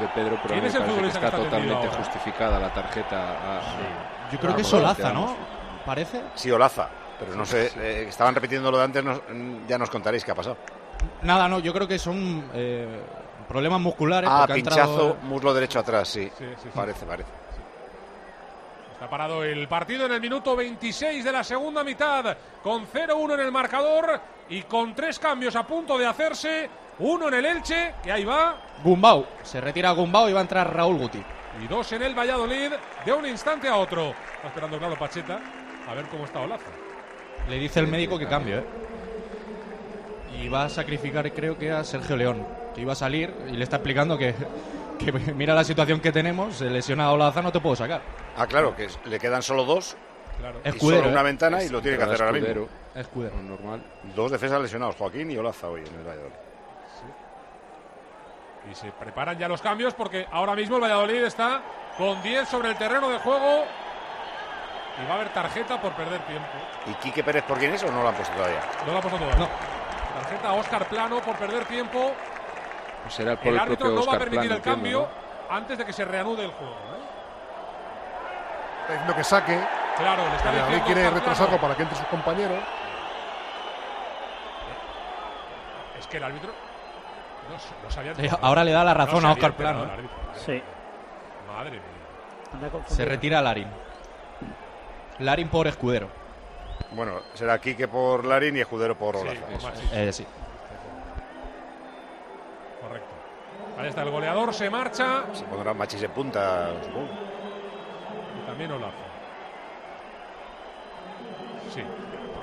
Speaker 11: De Pedro, pero
Speaker 9: ¿Quién
Speaker 11: me
Speaker 9: es el
Speaker 11: parece que
Speaker 9: futbolista que
Speaker 11: está totalmente
Speaker 9: ahora?
Speaker 11: justificada la tarjeta. a-
Speaker 13: Yo creo
Speaker 11: a-
Speaker 13: que es
Speaker 11: a-
Speaker 13: Solaza, ¿no? Parece.
Speaker 4: Sí, Olaza. Pero no sé, eh, estaban repitiendo lo de antes, nos- ya nos contaréis qué ha pasado.
Speaker 13: Nada, no, yo creo que son eh, problemas musculares.
Speaker 4: Ah, pinchazo,
Speaker 13: entrado-
Speaker 4: muslo derecho atrás, sí.
Speaker 9: Sí, sí, sí.
Speaker 4: Parece, parece.
Speaker 9: Está parado el partido en el minuto 26 de la segunda mitad, con 0-1 en el marcador y con tres cambios a punto de hacerse. Uno en el Elche, que ahí va,
Speaker 13: Gumbau. Se retira Gumbau y va a entrar Raúl Guti.
Speaker 9: y dos en el Valladolid, de un instante a otro. Está esperando, claro, Pacheta, a ver cómo está Olaza.
Speaker 13: Le dice el médico que cambie, ¿eh? Y va a sacrificar, creo que a Sergio León, que iba a salir y le está explicando que, que mira la situación que tenemos, se lesiona a Olaza, no te puedo sacar.
Speaker 4: Ah, claro, que le quedan solo dos.
Speaker 9: Claro.
Speaker 4: Y
Speaker 13: Escudero,
Speaker 4: solo una ventana y lo tiene que hacer ahora mismo.
Speaker 13: Escudero.
Speaker 11: Normal.
Speaker 4: Dos defensas lesionados, Joaquín y Olaza hoy en el Valladolid.
Speaker 9: Y se preparan ya los cambios porque ahora mismo el Valladolid está con 10 sobre el terreno de juego y va a haber tarjeta por perder tiempo.
Speaker 4: ¿Y Quique Pérez por quién es o no lo han puesto todavía?
Speaker 9: No la ha puesto todavía. Tarjeta a Oscar Plano por perder tiempo.
Speaker 11: Pues será por
Speaker 9: el
Speaker 11: el,
Speaker 9: árbitro no va a
Speaker 11: Oscar
Speaker 9: permitir
Speaker 11: Plano,
Speaker 9: el cambio
Speaker 11: entiendo,
Speaker 9: antes de que se reanude el juego. ¿eh?
Speaker 3: Está diciendo que saque.
Speaker 9: Claro, le está diciendo
Speaker 3: quiere
Speaker 9: Oscar
Speaker 3: retrasarlo
Speaker 9: Plano.
Speaker 3: para que entre sus compañeros.
Speaker 9: Es que el árbitro no, no sabía.
Speaker 13: Eh, ahora le da la razón
Speaker 9: No
Speaker 13: a Óscar Plano, ¿eh?
Speaker 9: árbitro.
Speaker 10: Sí.
Speaker 9: Madre mía.
Speaker 13: Se retira Larín. Larín por Escudero.
Speaker 4: Bueno, será Quique por Larín y Escudero por
Speaker 9: Sí,
Speaker 4: Olaza.
Speaker 13: Eh, sí.
Speaker 9: Correcto. Ahí está el goleador, se marcha.
Speaker 4: Se pondrá Machis en punta, supongo.
Speaker 9: Y también Olaza. Sí.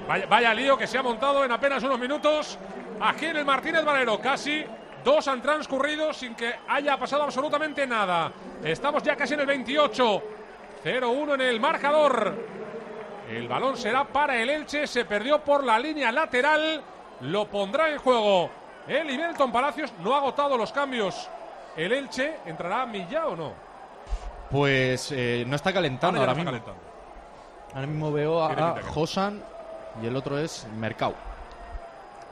Speaker 9: Vaya, vaya lío que se ha montado en apenas unos minutos aquí en el Martínez Valero. Casi dos han transcurrido sin que haya pasado absolutamente nada. Estamos ya casi en el 28. 0-1 en el marcador. El balón será para el Elche. Se perdió por la línea lateral. Lo pondrá en juego. El Ibelton Palacios no ha agotado los cambios. El Elche entrará Millá o no.
Speaker 13: Pues eh, no está calentando
Speaker 9: Ahora
Speaker 13: mismo.
Speaker 9: calentando.
Speaker 13: Ahora mismo veo a, a. Josan y el otro es Mercau.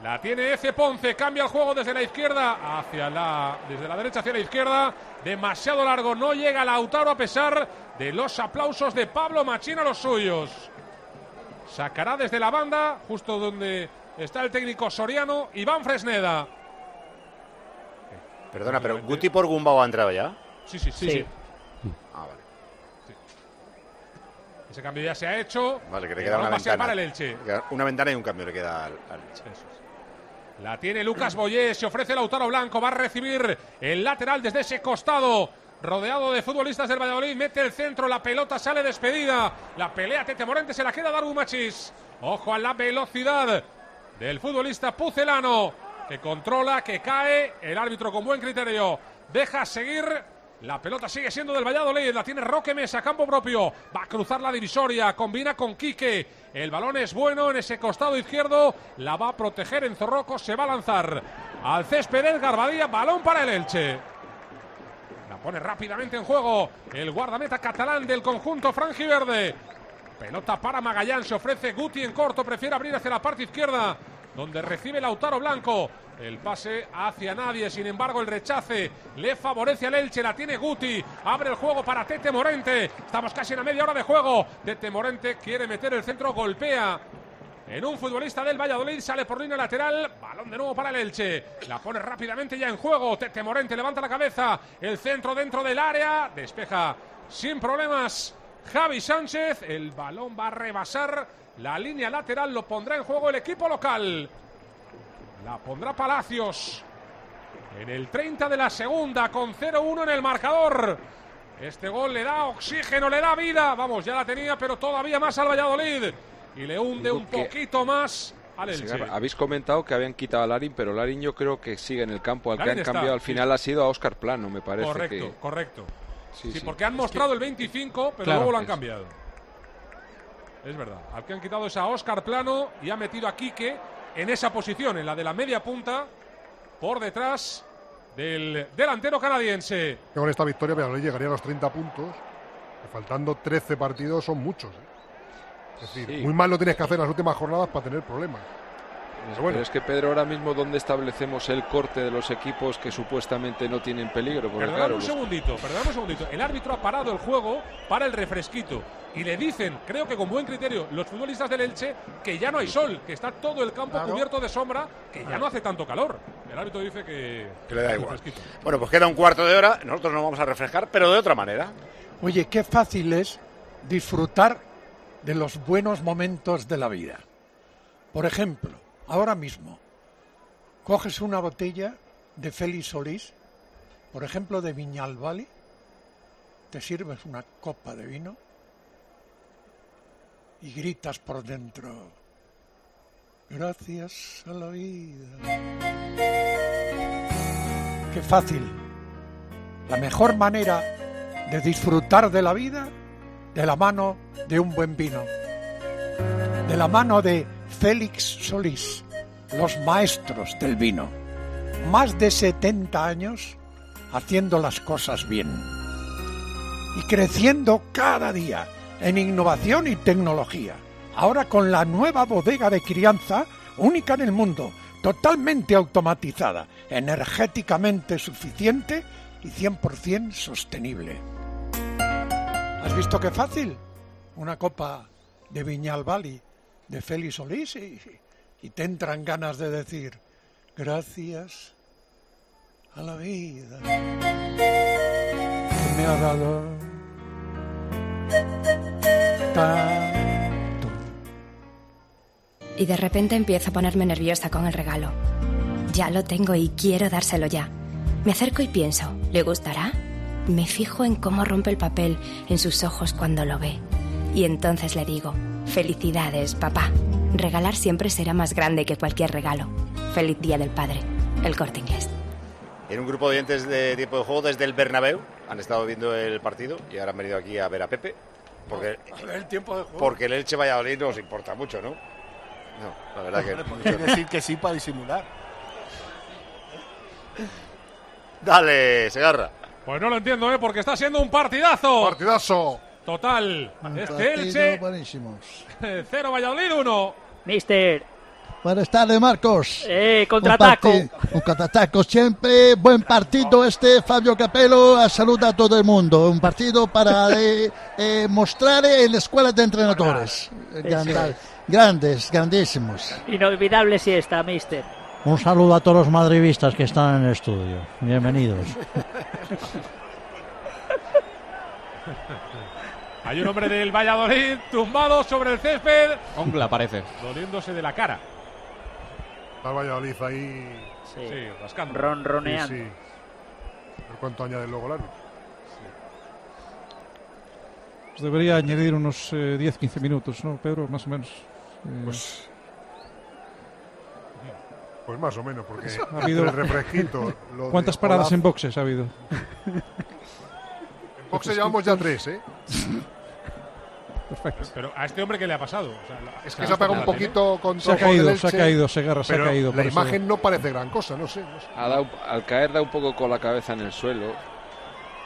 Speaker 9: La tiene Ece Ponce, cambia el juego desde la izquierda hacia la desde la derecha hacia la izquierda, demasiado largo, no llega Lautaro a pesar de los aplausos de Pablo Machín a los suyos. Sacará desde la banda, justo donde está el técnico Soriano, Iván Fresneda.
Speaker 4: Perdona, pero Guti por Gumbau ha entrado ya.
Speaker 9: Sí, sí, sí.
Speaker 10: Sí.
Speaker 9: sí.
Speaker 4: Ah, vale.
Speaker 9: Ese cambio ya se ha hecho.
Speaker 4: Vale, que le queda una ventana.
Speaker 9: para el Elche.
Speaker 4: Una ventana y un cambio le queda al, al Elche.
Speaker 9: Eso es. La tiene Lucas Boyé, se ofrece Lautaro Blanco, va a recibir el lateral desde ese costado. Rodeado de futbolistas del Valladolid, mete el centro, la pelota sale despedida. La pelea Tete Morente se la queda Darbu Machis. Ojo a la velocidad del futbolista Pucelano, que controla, que cae. El árbitro con buen criterio deja seguir. La pelota sigue siendo del Valladolid, la tiene Roque Mesa, campo propio. Va a cruzar la divisoria, combina con Quique. El balón es bueno en ese costado izquierdo. La va a proteger en Zorroco, se va a lanzar al césped Edgar. Balón para el Elche. La pone rápidamente en juego el guardameta catalán del conjunto franjiverde. Pelota para Magallán, se ofrece Guti en corto, prefiere abrir hacia la parte izquierda, donde recibe Lautaro Blanco. El pase hacia nadie, sin embargo el rechace le favorece al Elche, la tiene Guti, abre el juego para Tete Morente. Estamos casi en la media hora de juego. Tete Morente quiere meter el centro, golpea en un futbolista del Valladolid, sale por línea lateral, balón de nuevo para el Elche, la pone rápidamente ya en juego, Tete Morente levanta la cabeza, el centro dentro del área, despeja sin problemas Javi Sánchez, el balón va a rebasar la línea lateral, lo pondrá en juego el equipo local, la pondrá Palacios en el 30 de la segunda con 0-1 en el marcador. Este gol le da oxígeno, le da vida. Vamos, ya la tenía, pero todavía más al Valladolid. Y le hunde un poquito más al Elche.
Speaker 11: Habéis comentado que habían quitado a Larin, pero Larin yo creo que sigue en el campo. Al que han
Speaker 9: está,
Speaker 11: cambiado al
Speaker 9: sí.
Speaker 11: final ha sido a Óscar Plano, me parece.
Speaker 9: Correcto,
Speaker 11: que...
Speaker 9: correcto.
Speaker 11: Sí,
Speaker 9: Sí,
Speaker 11: sí.
Speaker 9: porque han
Speaker 11: Es
Speaker 9: mostrado
Speaker 11: que-
Speaker 9: el 25, pero
Speaker 11: Claro.
Speaker 9: luego lo han
Speaker 11: Es-
Speaker 9: cambiado. Es verdad. Al que han quitado es a Óscar Plano y ha metido a Quique en esa posición, en la de la media punta, por detrás del delantero canadiense.
Speaker 3: Que Con esta victoria Valladolid llegaría a los 30 puntos. que faltando 13 partidos son muchos. ¿eh? Es decir,
Speaker 11: Sí.
Speaker 3: muy mal lo tienes que hacer en las últimas jornadas para tener problemas.
Speaker 11: Pero
Speaker 3: bueno.
Speaker 11: es que Pedro, ahora mismo, ¿dónde establecemos el corte de los equipos que supuestamente no tienen peligro? Porque
Speaker 9: Perdonadme
Speaker 11: claro,
Speaker 9: un
Speaker 11: los-
Speaker 9: segundito, perdonadme un segundito. El árbitro ha parado el juego para el refresquito. Y le dicen, creo que con buen criterio, los futbolistas del Elche, que ya no hay sol, que está todo el campo
Speaker 4: Claro.
Speaker 9: cubierto de sombra, que ya no hace tanto calor. El árbitro dice que,
Speaker 4: Que le da igual. Bueno, pues queda un cuarto de hora. Nosotros nos vamos a refrescar, pero de otra manera.
Speaker 1: Oye, qué fácil es disfrutar de los buenos momentos de la vida. Por ejemplo, ahora mismo, coges una botella de Félix Solís, por ejemplo, de Viñalbali, te sirves una copa de vino y gritas por dentro, gracias a la vida. Qué fácil. La mejor manera de disfrutar de la vida de la mano de un buen vino. De la mano de Félix Solís, los maestros del vino. Más de 70 años haciendo las cosas bien. Y creciendo cada día en innovación y tecnología. Ahora con la nueva bodega de crianza única en el mundo, totalmente automatizada, energéticamente suficiente y 100% sostenible. ¿Has visto qué fácil? Una copa de Viñalbali de Félix Solís y, y te entran ganas de decir gracias a la vida que me ha dado tanto.
Speaker 24: Y de repente empiezo a ponerme nerviosa con el regalo. Ya lo tengo y quiero dárselo ya. Me acerco y pienso, ¿le gustará? Me fijo en cómo rompe el papel en sus ojos cuando lo ve. Y entonces le digo, felicidades, papá. Regalar siempre será más grande que cualquier regalo. Feliz Día del Padre. El corte inglés.
Speaker 4: En un grupo de oyentes de tiempo de juego desde el Bernabéu han estado viendo el partido y ahora han venido aquí a ver a Pepe. Porque,
Speaker 1: A ver el tiempo de juego.
Speaker 4: porque el Elche Valladolid no os importa mucho, ¿no? No, la verdad que.
Speaker 25: Hay que decir que sí para disimular.
Speaker 4: Dale, Segarra.
Speaker 9: Pues no lo entiendo, ¿eh? Porque está siendo un partidazo.
Speaker 3: Partidazo.
Speaker 9: Total.
Speaker 26: Un
Speaker 9: Este Elche,
Speaker 26: buenísimos.
Speaker 9: cero Valladolid, uno.
Speaker 10: Mister,
Speaker 26: Buenas tardes, Marcos.
Speaker 10: Eh, contraataco.
Speaker 26: Un, un contraataco siempre. Buen partido este, Fabio Capello. Saluda a todo el mundo. Un partido para eh, eh, mostrar en la escuela de entrenadores. Granda- grandes, grandísimos.
Speaker 10: inolvidable siesta, Mister.
Speaker 12: Un saludo a todos los madridistas que están en el estudio. Bienvenidos.
Speaker 9: Hay un hombre del Valladolid tumbado sobre el césped,
Speaker 13: Ongla parece.
Speaker 9: doliéndose de la cara.
Speaker 3: Está el Valladolid ahí.
Speaker 10: Sí,
Speaker 9: Sí, rascando.
Speaker 10: ronroneando.
Speaker 3: Sí, sí. A ver cuánto añade luego el árbitro.
Speaker 21: Pues debería añadir unos eh, 10-15 minutos, ¿no, Pedro? Más o menos. Eh,
Speaker 3: Pues. Pues más o menos, porque
Speaker 21: ha habido-
Speaker 3: el refresquito. lo
Speaker 21: ¿Cuántas paradas
Speaker 3: Olaf-
Speaker 21: en boxes ha habido?
Speaker 3: En boxe llevamos ya tres, ¿eh?
Speaker 21: Perfecto.
Speaker 9: Pero a este hombre, ¿qué le ha pasado? O sea, la-
Speaker 3: Es que se ha pegado un poquito con
Speaker 21: Se ha
Speaker 3: todo el
Speaker 21: caído, se ha caído, Segarra, se ha caído,
Speaker 3: La
Speaker 21: eso-
Speaker 3: imagen no parece gran cosa, no sé. no sé.
Speaker 11: Ha dado- al caer da un poco con la cabeza en el suelo,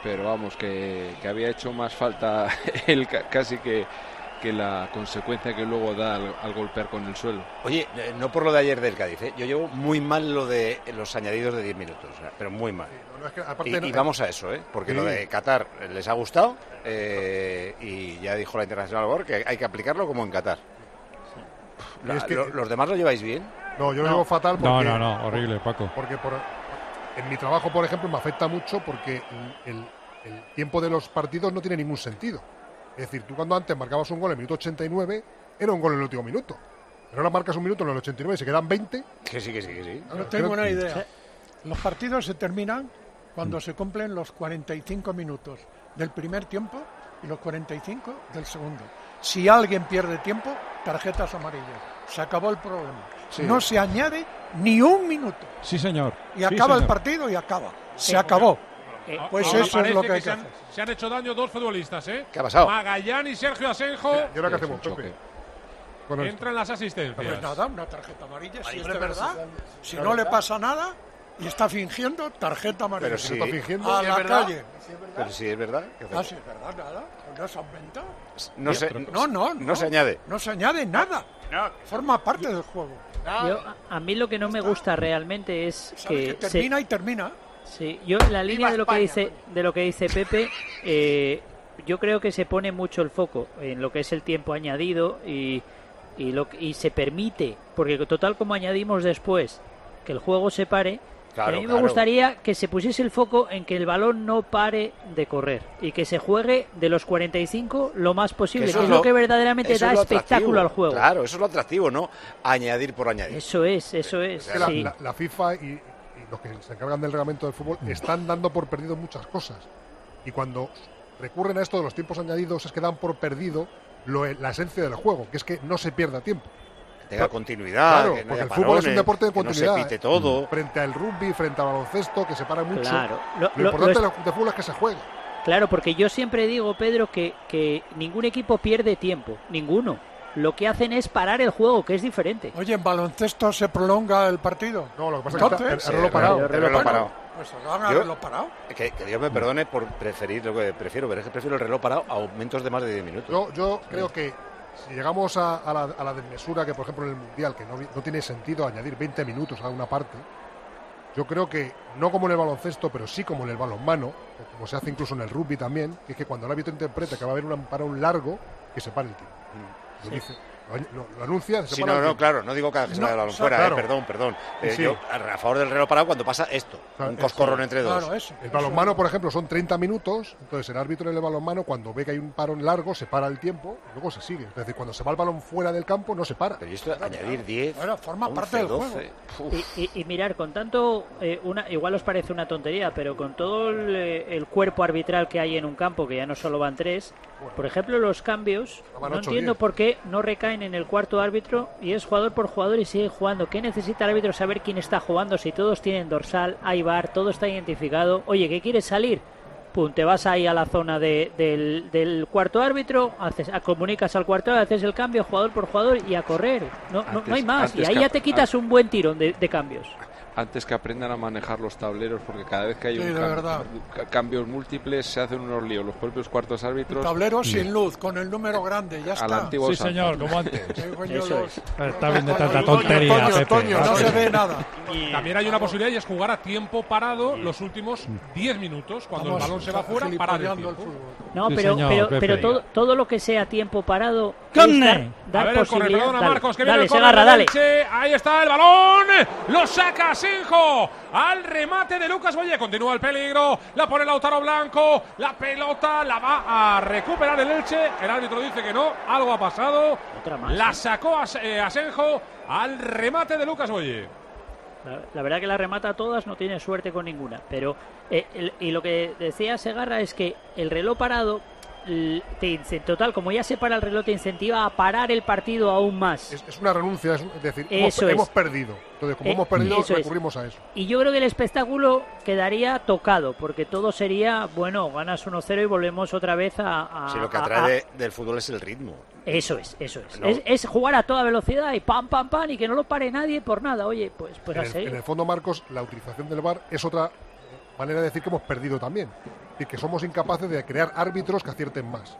Speaker 11: pero vamos, que, que había hecho más falta él ca- casi que, que la consecuencia que luego da al, al golpear con el suelo.
Speaker 4: Oye, eh, no por lo de ayer del Cádiz, ¿eh? yo llevo muy mal lo de los añadidos de 10 minutos, pero muy mal.
Speaker 3: No, es que aparte
Speaker 4: Y,
Speaker 3: no-
Speaker 4: y vamos a eso, ¿eh? porque
Speaker 3: Sí.
Speaker 4: lo de Qatar les ha gustado eh, y ya dijo la Internacional Board que hay que aplicarlo como en Qatar. La-
Speaker 3: Y es que-
Speaker 4: lo- ¿Los demás lo lleváis bien?
Speaker 3: No, yo lo llevo fatal porque.
Speaker 21: No, no, no, horrible, Paco.
Speaker 3: Porque por, en mi trabajo, por ejemplo, me afecta mucho porque el, el- el tiempo de los partidos no tiene ningún sentido. Es decir, tú cuando antes marcabas un gol en el minuto 89, era un gol en el último minuto. Pero ahora marcas un minuto en el 89 y se quedan 20.
Speaker 4: Que sí, que sí, que sí.
Speaker 1: Yo tengo una idea. Los partidos se terminan cuando se cumplen los 45 minutos del primer tiempo y los 45 del segundo. Si alguien pierde tiempo, tarjetas amarillas. Se acabó el problema.
Speaker 21: Sí.
Speaker 1: No se añade ni un minuto.
Speaker 21: Sí, señor.
Speaker 1: Y
Speaker 21: Sí,
Speaker 1: acaba el partido y acaba. Se
Speaker 9: Sí,
Speaker 1: acabó.
Speaker 9: Eh,
Speaker 1: Pues
Speaker 9: ahora
Speaker 1: eso es lo que hay
Speaker 9: se
Speaker 1: que
Speaker 9: han,
Speaker 1: hacer.
Speaker 9: se han hecho daño dos futbolistas, ¿eh?
Speaker 4: ¿Qué ha pasado?
Speaker 9: Magallán y Sergio Asenjo.
Speaker 3: ¿Y ahora qué hacemos, Pepe? Esto.
Speaker 9: Entran las asistencias.
Speaker 1: Pues nada, una tarjeta amarilla, si es de verdad.
Speaker 9: si-
Speaker 1: Si no le
Speaker 9: verdad.
Speaker 1: pasa nada y está fingiendo, tarjeta amarilla.
Speaker 4: Pero sí.
Speaker 1: está fingiendo. A la
Speaker 4: verdad.
Speaker 1: calle.
Speaker 4: Pero sí, es verdad. ¿Qué
Speaker 1: Ah, sí, es verdad, nada. No se aumenta.
Speaker 4: No se-
Speaker 1: no, no,
Speaker 4: no se añade.
Speaker 1: No se añade nada. Forma parte del juego.
Speaker 10: Yo, a- a mí lo que no me gusta realmente es que,
Speaker 1: que
Speaker 10: se-
Speaker 1: termina y termina.
Speaker 10: Sí, yo en la línea de lo que dice de lo que dice Pepe, eh, yo creo que se pone mucho el foco en lo que es el tiempo añadido y y, lo, que- y se permite, porque total como añadimos después que el juego se pare,
Speaker 4: Claro,
Speaker 10: a mí me
Speaker 4: claro.
Speaker 10: gustaría que se pusiese el foco en que el balón no pare de correr y que se juegue de los 45 lo más posible, que,
Speaker 4: eso
Speaker 10: es lo, que verdaderamente da
Speaker 4: es
Speaker 10: espectáculo al juego.
Speaker 4: Claro, eso es lo atractivo, ¿no? Añadir por añadir.
Speaker 10: Eso es, eso es.
Speaker 3: Es que la,
Speaker 10: sí.
Speaker 3: la- la FIFA y los que se encargan del reglamento del fútbol están dando por perdido muchas cosas. Y cuando recurren a esto de los tiempos añadidos es que dan por perdido lo- la esencia del juego, que es que no se pierda tiempo.
Speaker 4: Que tenga continuidad,
Speaker 3: Claro,
Speaker 4: que no
Speaker 3: porque
Speaker 4: haya
Speaker 3: el fútbol es un deporte de
Speaker 4: que no se
Speaker 3: continuidad.
Speaker 4: pite
Speaker 3: ¿eh?
Speaker 4: todo.
Speaker 3: Frente al rugby, frente al baloncesto, que se para mucho.
Speaker 10: Claro.
Speaker 3: Lo,
Speaker 10: Lo- lo-
Speaker 3: importante de fútbol es que se juegue.
Speaker 10: Claro, porque yo siempre digo, Pedro, que, que ningún equipo pierde tiempo, ninguno. Lo que hacen es parar el juego, que es diferente.
Speaker 1: Oye, ¿en baloncesto se prolonga el partido?
Speaker 3: No, lo que pasa es que está el reloj parado.
Speaker 4: El reloj parado.
Speaker 1: Pues hagan
Speaker 4: Yo-
Speaker 1: reloj parado.
Speaker 4: Que, que Dios me perdone por preferir lo que prefiero, pero es que prefiero el reloj parado a aumentos de más de 10 minutos.
Speaker 3: Yo, yo creo que si llegamos a, a la, a la desmesura que, por ejemplo, en el Mundial, que no, tiene sentido añadir 20 minutos a una parte, yo creo que, no como en el baloncesto, pero sí como en el balonmano, o como se hace incluso en el rugby también, que es que cuando el árbitro interpreta que va a haber un parón largo, que se pare el tiempo. Lo,
Speaker 4: Sí.
Speaker 3: Lo, lo- anuncia, se
Speaker 4: Sí, no, no, claro, no digo que se
Speaker 3: No,
Speaker 4: vaya el balón
Speaker 3: o sea,
Speaker 4: fuera,
Speaker 3: claro.
Speaker 4: eh, perdón, perdón. Eh,
Speaker 3: sí.
Speaker 4: yo a favor del reloj parado cuando pasa esto,
Speaker 3: Claro,
Speaker 4: un
Speaker 3: eso.
Speaker 4: coscorrón entre dos.
Speaker 1: Claro, eso.
Speaker 3: El balonmano, por ejemplo, son 30 minutos, entonces el árbitro en el balonmano, cuando ve que hay un parón largo, se para el tiempo y luego se sigue. Es decir, cuando se va el balón fuera del campo, no se para.
Speaker 4: Pero esto añadir 10,
Speaker 1: Bueno, forma
Speaker 4: 11,
Speaker 1: parte del
Speaker 4: 12.
Speaker 1: juego.
Speaker 10: Y, y- y mirar, con tanto, eh, una, igual os parece una tontería, pero con todo el, eh, el cuerpo arbitral que hay en un campo, que ya no solo van tres, por ejemplo, los cambios,
Speaker 3: Van
Speaker 10: no
Speaker 3: ocho,
Speaker 10: entiendo
Speaker 3: diez.
Speaker 10: por qué no recaen en el cuarto árbitro y es jugador por jugador y sigue jugando. ¿Qué necesita el árbitro saber quién está jugando? Si todos tienen dorsal, hay bar, todo está identificado. Oye, ¿qué quieres salir? Pum, te vas ahí a la zona de- del, del cuarto árbitro, haces, comunicas al cuarto, haces el cambio jugador por jugador y a correr. No, no,
Speaker 11: Antes-
Speaker 10: no hay más. Y ahí ya te quitas un buen tirón de, de cambios.
Speaker 11: Antes que aprendan a manejar los tableros, porque cada vez que hay
Speaker 1: Sí,
Speaker 11: un
Speaker 1: de
Speaker 11: cam-
Speaker 1: verdad.
Speaker 11: ca- cambios múltiples se hacen unos líos. Los propios cuartos árbitros.
Speaker 1: Tablero sin luz, con el número grande, ya
Speaker 11: A
Speaker 1: está.
Speaker 21: Sí, señor, como antes.
Speaker 10: Eso
Speaker 21: Está bien de tanta tontería,
Speaker 1: Toño,
Speaker 21: Pepe.
Speaker 1: Toño, no se ve nada.
Speaker 9: También hay una posibilidad y es jugar a tiempo parado los últimos 10 minutos. Cuando
Speaker 1: Estamos
Speaker 9: el balón se va fuera, parar el
Speaker 1: el
Speaker 9: tiempo.
Speaker 10: No,
Speaker 21: Sí,
Speaker 10: pero,
Speaker 21: señor,
Speaker 10: pero, pero todo, todo lo que sea tiempo parado.
Speaker 12: ¡Conde!
Speaker 10: es dar,
Speaker 9: A
Speaker 10: dar
Speaker 9: ver el corre, perdona
Speaker 10: Dale,
Speaker 9: Marcos, que viene
Speaker 10: dale,
Speaker 9: el corre
Speaker 10: Segarra,
Speaker 9: del
Speaker 10: dale.
Speaker 9: Ahí está el balón. Lo saca Senjo. Al remate de Lucas Valle. Continúa el peligro. La pone Lautaro Blanco. La pelota la va a recuperar el Elche. El árbitro dice que no. Algo ha pasado.
Speaker 10: Otra más,
Speaker 9: La
Speaker 10: ¿eh?
Speaker 9: sacó a, eh, Asenjo al remate de Lucas Boye.
Speaker 10: La, la verdad que la remata todas, no tiene suerte con ninguna. Pero eh, el- y lo que decía Segarra es que el reloj parado, te, total, como ya se para el reloj, te incentiva a parar el partido aún más.
Speaker 3: Es, es una renuncia, es, es decir, hemos, hemos perdido. Entonces, como
Speaker 10: Eh,
Speaker 3: hemos perdido,
Speaker 10: eso es.
Speaker 3: recurrimos a eso.
Speaker 10: Y yo creo que el espectáculo quedaría tocado, porque todo sería, bueno, ganas 1-0 y volvemos otra vez a... a-
Speaker 4: Si lo que atrae
Speaker 10: a-
Speaker 4: de- del fútbol es el ritmo.
Speaker 10: Eso es, eso es.
Speaker 4: No.
Speaker 10: es. es jugar a toda velocidad y pam, pam, pam, y que no lo pare nadie por nada. Oye, pues, pues
Speaker 3: en,
Speaker 10: a
Speaker 3: el,
Speaker 10: seguir.
Speaker 3: en el fondo, Marcos, la utilización del VAR es otra manera de decir que hemos perdido también. Y que somos incapaces de crear árbitros que acierten más.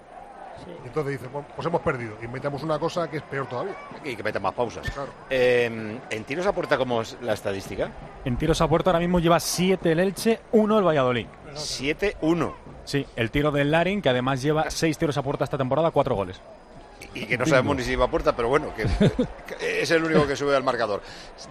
Speaker 3: Y entonces dices, bueno, pues hemos perdido. Inventamos una cosa que es peor todavía.
Speaker 4: Y que metan más pausas. Eh, ¿En tiros a puerta cómo es la estadística?
Speaker 27: En tiros a puerta ahora mismo lleva 7 el Elche, 1 el Valladolid.
Speaker 4: 7-1.
Speaker 27: Sí, el tiro del Larin, que además lleva 6 tiros a puerta esta temporada, 4 goles.
Speaker 4: Y que no sabemos ni si va a puerta, pero bueno, que, que es el único que sube al marcador.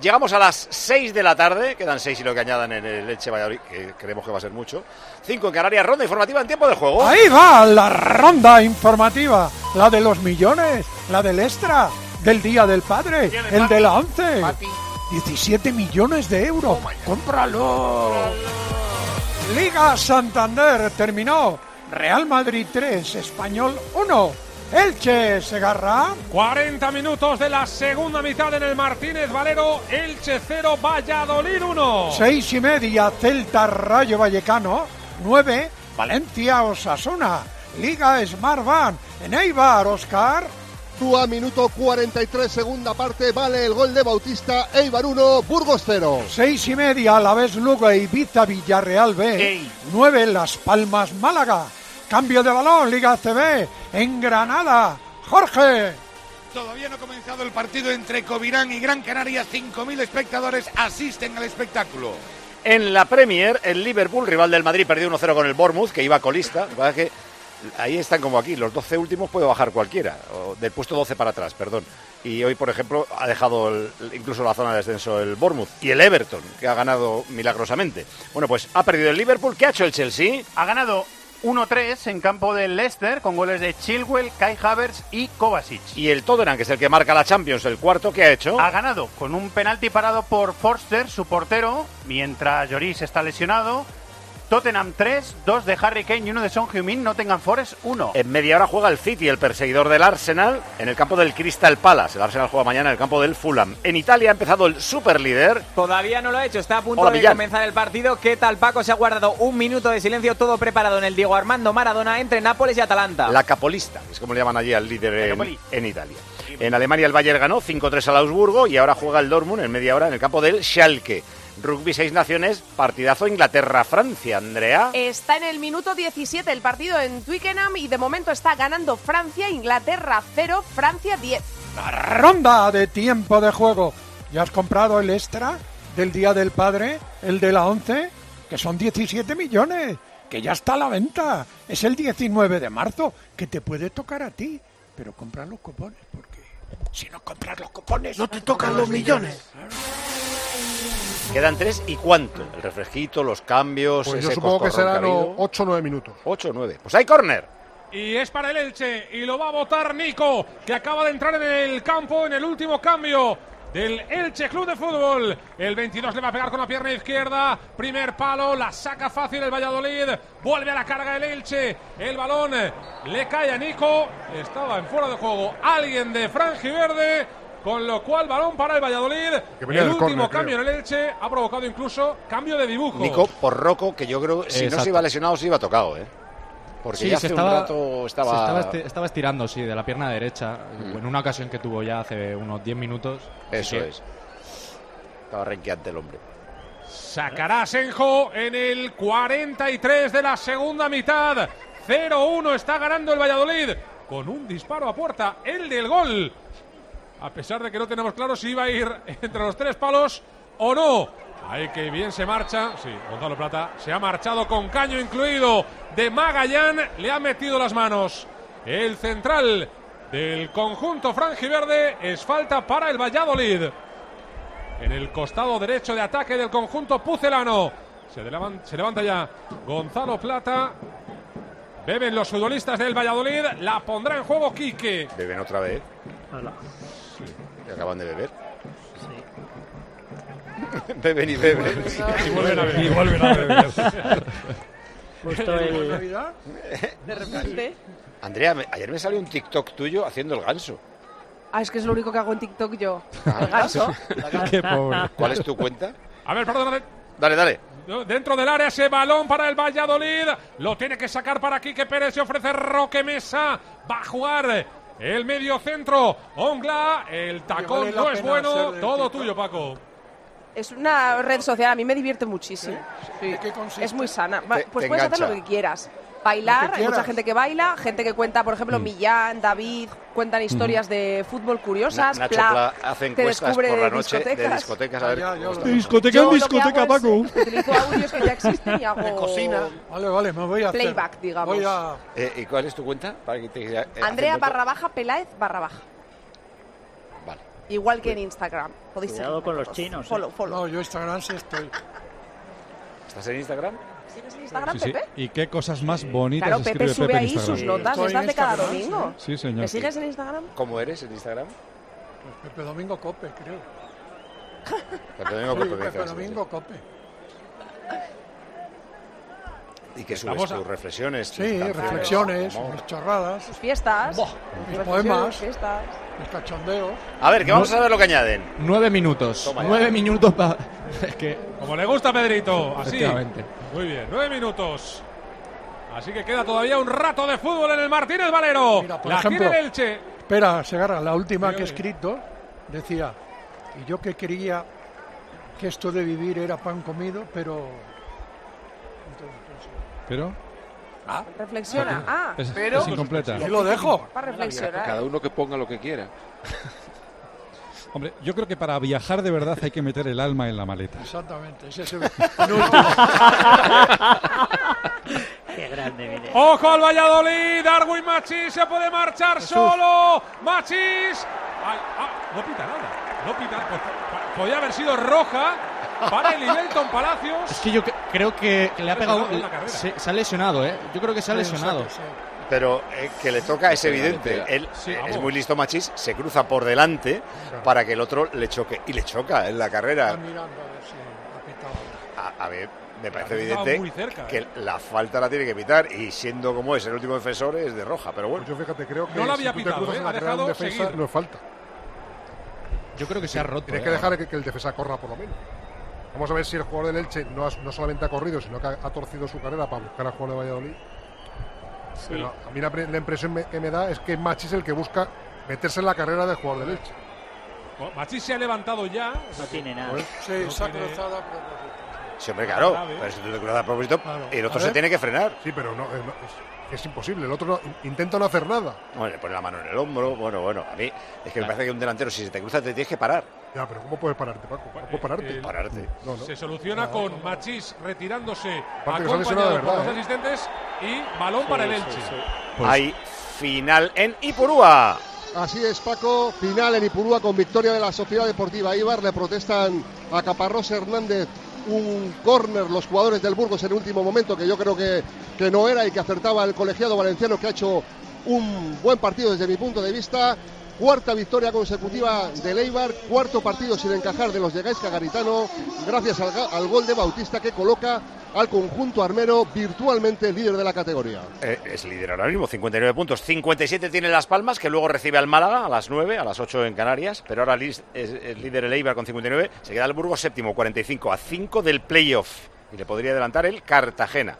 Speaker 4: Llegamos a las 6 de la tarde, quedan 6 y lo que añadan en el Leche Valladolid, que creemos que va a ser mucho. 5 en Canarias, ronda informativa en tiempo de juego.
Speaker 1: Ahí va la ronda informativa, la de los millones, la del extra, del Día del Padre, el de la 11. 17 millones de euros. ¡Cómpralo! Liga Santander terminó. Real Madrid 3, Español 1. Elche Segarra.
Speaker 9: 40 minutos de la segunda mitad en el Martínez Valero. Elche 0, Valladolid 1.
Speaker 1: Seis y media, Celta Rayo Vallecano. 9, Valencia Osasuna. Liga Smart Van. En Eibar, Oscar.
Speaker 18: Tua, minuto 43, segunda parte, vale el gol de Bautista, Eibar 1, Burgos 0.
Speaker 1: Seis y media, a la vez Lugo, Ibiza, Villarreal B. 9, Las Palmas, Málaga. Cambio de balón, Liga CB. En Granada, Jorge.
Speaker 28: Todavía no ha comenzado el partido entre Covirán y Gran Canaria. 5.000 espectadores asisten al espectáculo.
Speaker 4: En la Premier, el Liverpool, rival del Madrid, perdió 1-0 con el Bournemouth, que iba colista. Lo que pasa es que ahí están como aquí, los 12 últimos puede bajar cualquiera, o del puesto 12 para atrás, perdón. Y hoy, por ejemplo, ha dejado el- incluso la zona de descenso el Bournemouth y el Everton, que ha ganado milagrosamente. Bueno, pues ha perdido el Liverpool. ¿Qué ha hecho el Chelsea?
Speaker 14: Ha ganado 1-3 en campo del Leicester con goles de Chilwell, Kai Havertz y Kovacic.
Speaker 4: Y el Tottenham, que es el que marca la Champions, el cuarto, ¿qué ha hecho?
Speaker 14: Ha ganado con un penalti parado por Forster, su portero, mientras Lloris está lesionado. Tottenham 3, 2 de Harry Kane y uno de Son Heung-min, Nottingham Forest 1.
Speaker 4: En media hora juega el City, el perseguidor del Arsenal, en el campo del Crystal Palace. El Arsenal juega mañana en el campo del Fulham. En Italia ha empezado el superlíder.
Speaker 29: Todavía no lo ha hecho, está a punto
Speaker 4: Hola,
Speaker 29: de
Speaker 4: Millán.
Speaker 29: comenzar el partido. ¿Qué tal, Paco? Se ha guardado un minuto de silencio, todo preparado en el Diego Armando Maradona entre Nápoles y Atalanta.
Speaker 4: La capolista, es como le llaman allí al líder en Italia. En Alemania el Bayern ganó 5-3 al Augsburgo y ahora juega el Dortmund en media hora en el campo del Schalke. Rugby Seis Naciones, partidazo Inglaterra-Francia, Andrea.
Speaker 19: Está en el minuto 17 el partido en Twickenham y de momento está ganando Francia, Inglaterra 0, Francia 10.
Speaker 1: Ronda de tiempo de juego. ¿Ya has comprado el extra del Día del Padre? ¿El de la 11? Que son 17 millones. Que ya está a la venta. Es el 19 de marzo. Que te puede tocar a ti. Pero compra los cupones porque si no compras los cupones no te tocan los millones.
Speaker 4: Quedan tres y cuánto. El refresquito, los cambios.
Speaker 3: Pues yo supongo que serán
Speaker 4: ha habido.
Speaker 3: 8 o 9 minutos.
Speaker 4: 8 o 9. Pues hay córner.
Speaker 9: Y es para el Elche. Y lo va a votar Nico, que acaba de entrar en el campo en el último cambio del Elche Club de Fútbol. El 22 le va a pegar con la pierna izquierda. Primer palo, la saca fácil el Valladolid. Vuelve a la carga el Elche. El balón le cae a Nico. Estaba en fuera de juego alguien de Verde. Con lo cual, balón para el Valladolid. El
Speaker 3: del
Speaker 9: último
Speaker 3: córner,
Speaker 9: cambio en el Elche ha provocado incluso cambio de dibujo.
Speaker 4: Nico por Roco, que yo creo si no
Speaker 13: Exacto.
Speaker 4: se iba lesionado se iba tocado, ¿eh? Porque
Speaker 13: Sí,
Speaker 4: ya
Speaker 13: se
Speaker 4: hace
Speaker 13: estaba,
Speaker 4: un rato estaba...
Speaker 13: se estaba, esti- estaba estirando, sí, de la pierna derecha.
Speaker 4: Mm.
Speaker 13: En una ocasión que tuvo ya hace unos 10 minutos.
Speaker 4: Eso
Speaker 13: que-
Speaker 4: es. Estaba renqueante el hombre.
Speaker 9: Sacará Senjo en el 43 de la segunda mitad. 0-1 está ganando el Valladolid con un disparo a puerta, el del gol. A pesar de que no tenemos claro si iba a ir entre los tres palos o no. Ahí que bien se marcha. Sí, Gonzalo Plata se ha marchado con caño incluido de Magallán. Le ha metido las manos. El central del conjunto franjiverde es falta para el Valladolid en el costado derecho de ataque del conjunto pucelano. Se, levan- se levanta ya Gonzalo Plata. Beben los futbolistas del Valladolid. La pondrá en juego Quique.
Speaker 4: Beben otra vez.
Speaker 10: Hala.
Speaker 4: Que acaban de beber. Beben y beben.
Speaker 9: Y vuelven a beber.
Speaker 27: Y vuelven a beber.
Speaker 10: Justo el-
Speaker 1: Navidad?
Speaker 19: De repente.
Speaker 4: Andrea, ayer me salió un TikTok tuyo haciendo el ganso.
Speaker 19: Ah, es que es lo único que hago en TikTok yo. El ganso.
Speaker 27: Qué pobre.
Speaker 4: ¿Cuál es tu cuenta?
Speaker 9: A ver, perdóname.
Speaker 4: Dale, dale.
Speaker 9: Dentro del área ese balón para el Valladolid. Lo tiene que sacar para Quique Pérez. Se ofrece Roque Mesa. Va a jugar el medio centro. Ongla. El tacón
Speaker 1: vale
Speaker 9: no es bueno. Todo tuyo, Paco.
Speaker 19: Es una red social, a mí me divierte muchísimo. Sí. Es muy sana.
Speaker 4: Te-
Speaker 19: pues
Speaker 4: te
Speaker 19: puedes hacer lo que quieras. Bailar, hay mucha gente que baila, gente que cuenta, por ejemplo, Millán, David, cuentan historias de fútbol curiosas.
Speaker 4: Na- Nacho
Speaker 19: Pla,
Speaker 4: hace
Speaker 19: te
Speaker 4: encuestas por la noche de
Speaker 19: discotecas.
Speaker 4: discotecas. A ver,
Speaker 1: Ya, ya
Speaker 4: está.
Speaker 1: veo.
Speaker 21: Discoteca
Speaker 19: Yo
Speaker 21: en discoteca, Paco.
Speaker 19: Utilizo audios que ya existen y hago
Speaker 1: De cocina. Vale, vale, me voy a hacer.
Speaker 19: playback, digamos.
Speaker 1: Voy a...
Speaker 4: Eh, ¿Y cuál es tu cuenta? Para que te, eh,
Speaker 19: Andrea barra baja Peláez barra baja.
Speaker 4: Vale.
Speaker 19: Igual que en Instagram. Podéis
Speaker 10: Cuidado con los chinos, eh.
Speaker 19: Follow, follow.
Speaker 1: No, yo Instagram sí estoy.
Speaker 4: ¿Estás en Instagram?
Speaker 19: ¿Sigues en Instagram,
Speaker 21: Sí, sí.
Speaker 19: Pepe?
Speaker 21: Y qué cosas más bonitas
Speaker 19: Claro, Pepe
Speaker 21: escribe
Speaker 19: sube
Speaker 21: Pepe en
Speaker 19: ahí
Speaker 21: Instagram.
Speaker 19: sus notas,
Speaker 1: Estoy en
Speaker 19: hace cada domingo.
Speaker 21: Sí, señor.
Speaker 19: ¿Me sigues en Instagram?
Speaker 4: ¿Cómo eres en Instagram?
Speaker 1: Pues Pepe Domingo Cope, creo.
Speaker 4: Pepe Domingo Cope, me
Speaker 1: Pepe
Speaker 4: dices.
Speaker 1: Domingo Cope.
Speaker 4: ¿Y qué subes? ¿Tus reflexiones?
Speaker 1: Sí, reflexiones, mis chorradas,
Speaker 19: Sus fiestas.
Speaker 1: mis poemas,
Speaker 19: fiestas.
Speaker 1: Mis cachondeos.
Speaker 4: A ver, que vamos a ver lo que añaden.
Speaker 13: Nueve minutos.
Speaker 4: Toma ya.
Speaker 13: Nueve minutos para. Es que.
Speaker 9: Como le gusta a Pedrito. Así.
Speaker 13: Efectivamente.
Speaker 9: Muy bien, nueve minutos. Así que queda todavía un rato de fútbol en el Martínez Valero.
Speaker 1: Mira, por
Speaker 9: La
Speaker 1: ejemplo,
Speaker 9: tiene el Elche.
Speaker 1: Espera, Segarra, la última que he escrito decía, y yo que creía que esto de vivir era pan comido, pero... Entonces,
Speaker 21: Pero
Speaker 1: ah,
Speaker 19: Reflexiona. Ah,
Speaker 21: es,
Speaker 19: pero.
Speaker 21: es incompleta.
Speaker 1: lo dejo.
Speaker 19: Para reflexionar.
Speaker 11: Cada uno que ponga lo que quiera.
Speaker 21: Hombre, yo creo que para viajar de verdad hay que meter el alma en la maleta.
Speaker 1: Exactamente, ese es el
Speaker 10: Qué grande, mire.
Speaker 9: Ojo al Valladolid. Darwin Machís se puede marchar solo. Machís. Ay, ah, no pita nada. No pita. Pues, podía haber sido roja para el Ibelton Palacios.
Speaker 13: Es que yo que- creo que, que le ha pegado.
Speaker 9: la.
Speaker 13: Se, se ha lesionado, ¿eh? Yo creo que se ha lesionado.
Speaker 4: Pero eh, que le toca es evidente. Él
Speaker 9: Sí,
Speaker 4: es muy listo Machís, se cruza por delante para que el otro le choque. Y le choca en la carrera.
Speaker 1: Mirando a ver si ha pitado.
Speaker 4: A, a ver, me parece evidente
Speaker 9: cerca,
Speaker 4: que
Speaker 9: ¿eh?
Speaker 4: la falta la tiene que pitar. Y siendo como es el último defensor, es de roja. Pero bueno.
Speaker 3: Pues yo fíjate, creo que
Speaker 9: No
Speaker 3: si
Speaker 9: había
Speaker 3: te
Speaker 9: pitado, ¿eh?
Speaker 3: la
Speaker 9: Ha dejado
Speaker 3: defensa,
Speaker 9: seguir.
Speaker 3: no es falta.
Speaker 13: Yo creo que se ha roto.
Speaker 3: Tienes
Speaker 13: ¿eh?
Speaker 3: que dejar que, que el defensa corra por lo menos. Vamos a ver si el jugador del Elche no, ha- no solamente ha corrido, sino que ha, ha torcido su carrera para buscar al jugador de Valladolid. Pero a mí la, pre- la impresión me- que me da es que Machi es el que busca meterse en la carrera del jugador del Elche.
Speaker 9: Bueno, Machís se ha levantado ya.
Speaker 10: No tiene nada.
Speaker 1: Sí,
Speaker 9: No
Speaker 1: se ha
Speaker 9: tiene-
Speaker 1: cruzado a propósito.
Speaker 4: Sí, hombre, claro.
Speaker 9: Grave.
Speaker 4: Pero si tú te cruzas a propósito,
Speaker 1: Claro.
Speaker 4: el otro se tiene que frenar.
Speaker 3: Sí, pero no, eh, no, es, es imposible. El otro no- intenta no hacer nada.
Speaker 4: Bueno, le pone la mano en el hombro. Bueno, bueno, a mí es que me parece que un delantero, si se te cruza, te tienes que parar.
Speaker 3: Ya, pero ¿cómo puedes pararte, Paco? ¿Cómo puedes pararte?
Speaker 4: Pararte.
Speaker 3: No, no.
Speaker 9: Se soluciona con Machís retirándose,
Speaker 3: Aparte
Speaker 9: acompañado
Speaker 3: de
Speaker 9: por
Speaker 3: verdad,
Speaker 9: los
Speaker 3: ¿eh?
Speaker 9: asistentes y balón para el Elche.
Speaker 21: Pues-
Speaker 4: Hay final en Ipurúa.
Speaker 18: Así es, Paco. Final en Ipurúa con victoria de la Sociedad Deportiva Ibar. Le protestan a Caparrós Hernández un córner los jugadores del Burgos en el último momento que yo creo que, que no era y que acertaba el colegiado valenciano que ha hecho un buen partido desde mi punto de vista. Cuarta victoria consecutiva del Eibar, cuarto partido sin encajar de los de Gaisca Garitano, gracias al, gol de Bautista que coloca al conjunto armero virtualmente líder de la categoría.
Speaker 4: Eh, es líder ahora mismo, 59 puntos. 57 tiene Las Palmas, que luego recibe al Málaga a las 9, a las 8 en Canarias. Pero ahora es líder el Eibar con 59. Se queda el Burgos séptimo, 45, a 5 del playoff. Y le podría adelantar el Cartagena.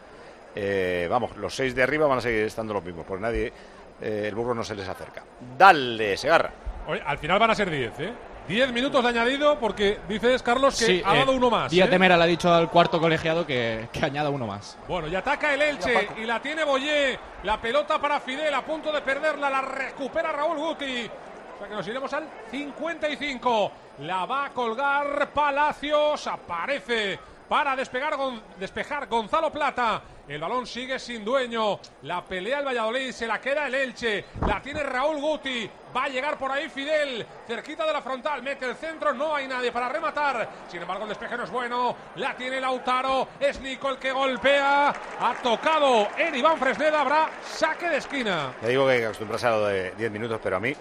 Speaker 4: Eh, vamos, los seis de arriba van a seguir estando los mismos, porque nadie, eh, el Burgos no se les acerca. Dale, Segarra.
Speaker 9: Oye, al final van a ser 10, ¿eh? 10 minutos de añadido porque dices, Carlos, que
Speaker 13: Sí,
Speaker 9: ha
Speaker 13: eh,
Speaker 9: dado uno más.
Speaker 13: Díaz
Speaker 9: ¿eh?
Speaker 13: de Mera le ha dicho al cuarto colegiado que, que añada uno más.
Speaker 9: Bueno, y ataca el Elche y la tiene Boyé. La pelota para Fidel a punto de perderla. La recupera Raúl Guti. O sea que nos iremos al 55. La va a colgar Palacios. Aparece para despegar despejar Gonzalo Plata. El balón sigue sin dueño. La pelea el Valladolid. Se la queda el Elche. La tiene Raúl Guti. Va a llegar por ahí Fidel. Cerquita de la frontal. Mete el centro. No hay nadie para rematar. Sin embargo, el despeje no es bueno. La tiene Lautaro. Es Nico el que golpea. Ha tocado en Iván Fresneda. Habrá saque de esquina.
Speaker 4: Ya digo que acostumbrarse a lo de 10 minutos, pero a mí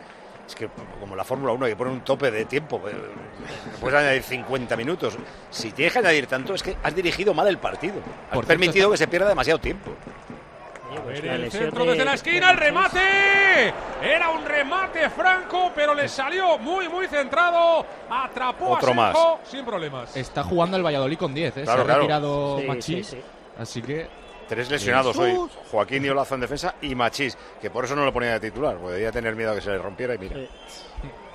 Speaker 4: Es que como la Fórmula 1 hay que poner un tope de tiempo. No puedes añadir 50 minutos. Si tienes que añadir tanto, es que has dirigido mal el partido. Has
Speaker 13: Por
Speaker 4: permitido que se pierda demasiado tiempo.
Speaker 10: La
Speaker 9: el centro
Speaker 10: de-
Speaker 9: desde la esquina, el remate. Era un remate franco, pero le salió muy, muy centrado. Atrapó
Speaker 13: Otro
Speaker 9: a
Speaker 13: más.
Speaker 9: Senjo sin problemas.
Speaker 13: Está jugando el Valladolid con 10, ¿eh?
Speaker 4: Claro,
Speaker 13: Se ha
Speaker 4: claro.
Speaker 13: retirado
Speaker 4: Sí,
Speaker 13: Machís.
Speaker 4: sí, sí.
Speaker 13: Así que.
Speaker 4: Tres lesionados hoy. Joaquín y Olazo en defensa y Machís, que por eso no lo ponía de titular. Podría tener miedo a que se le rompiera y mira.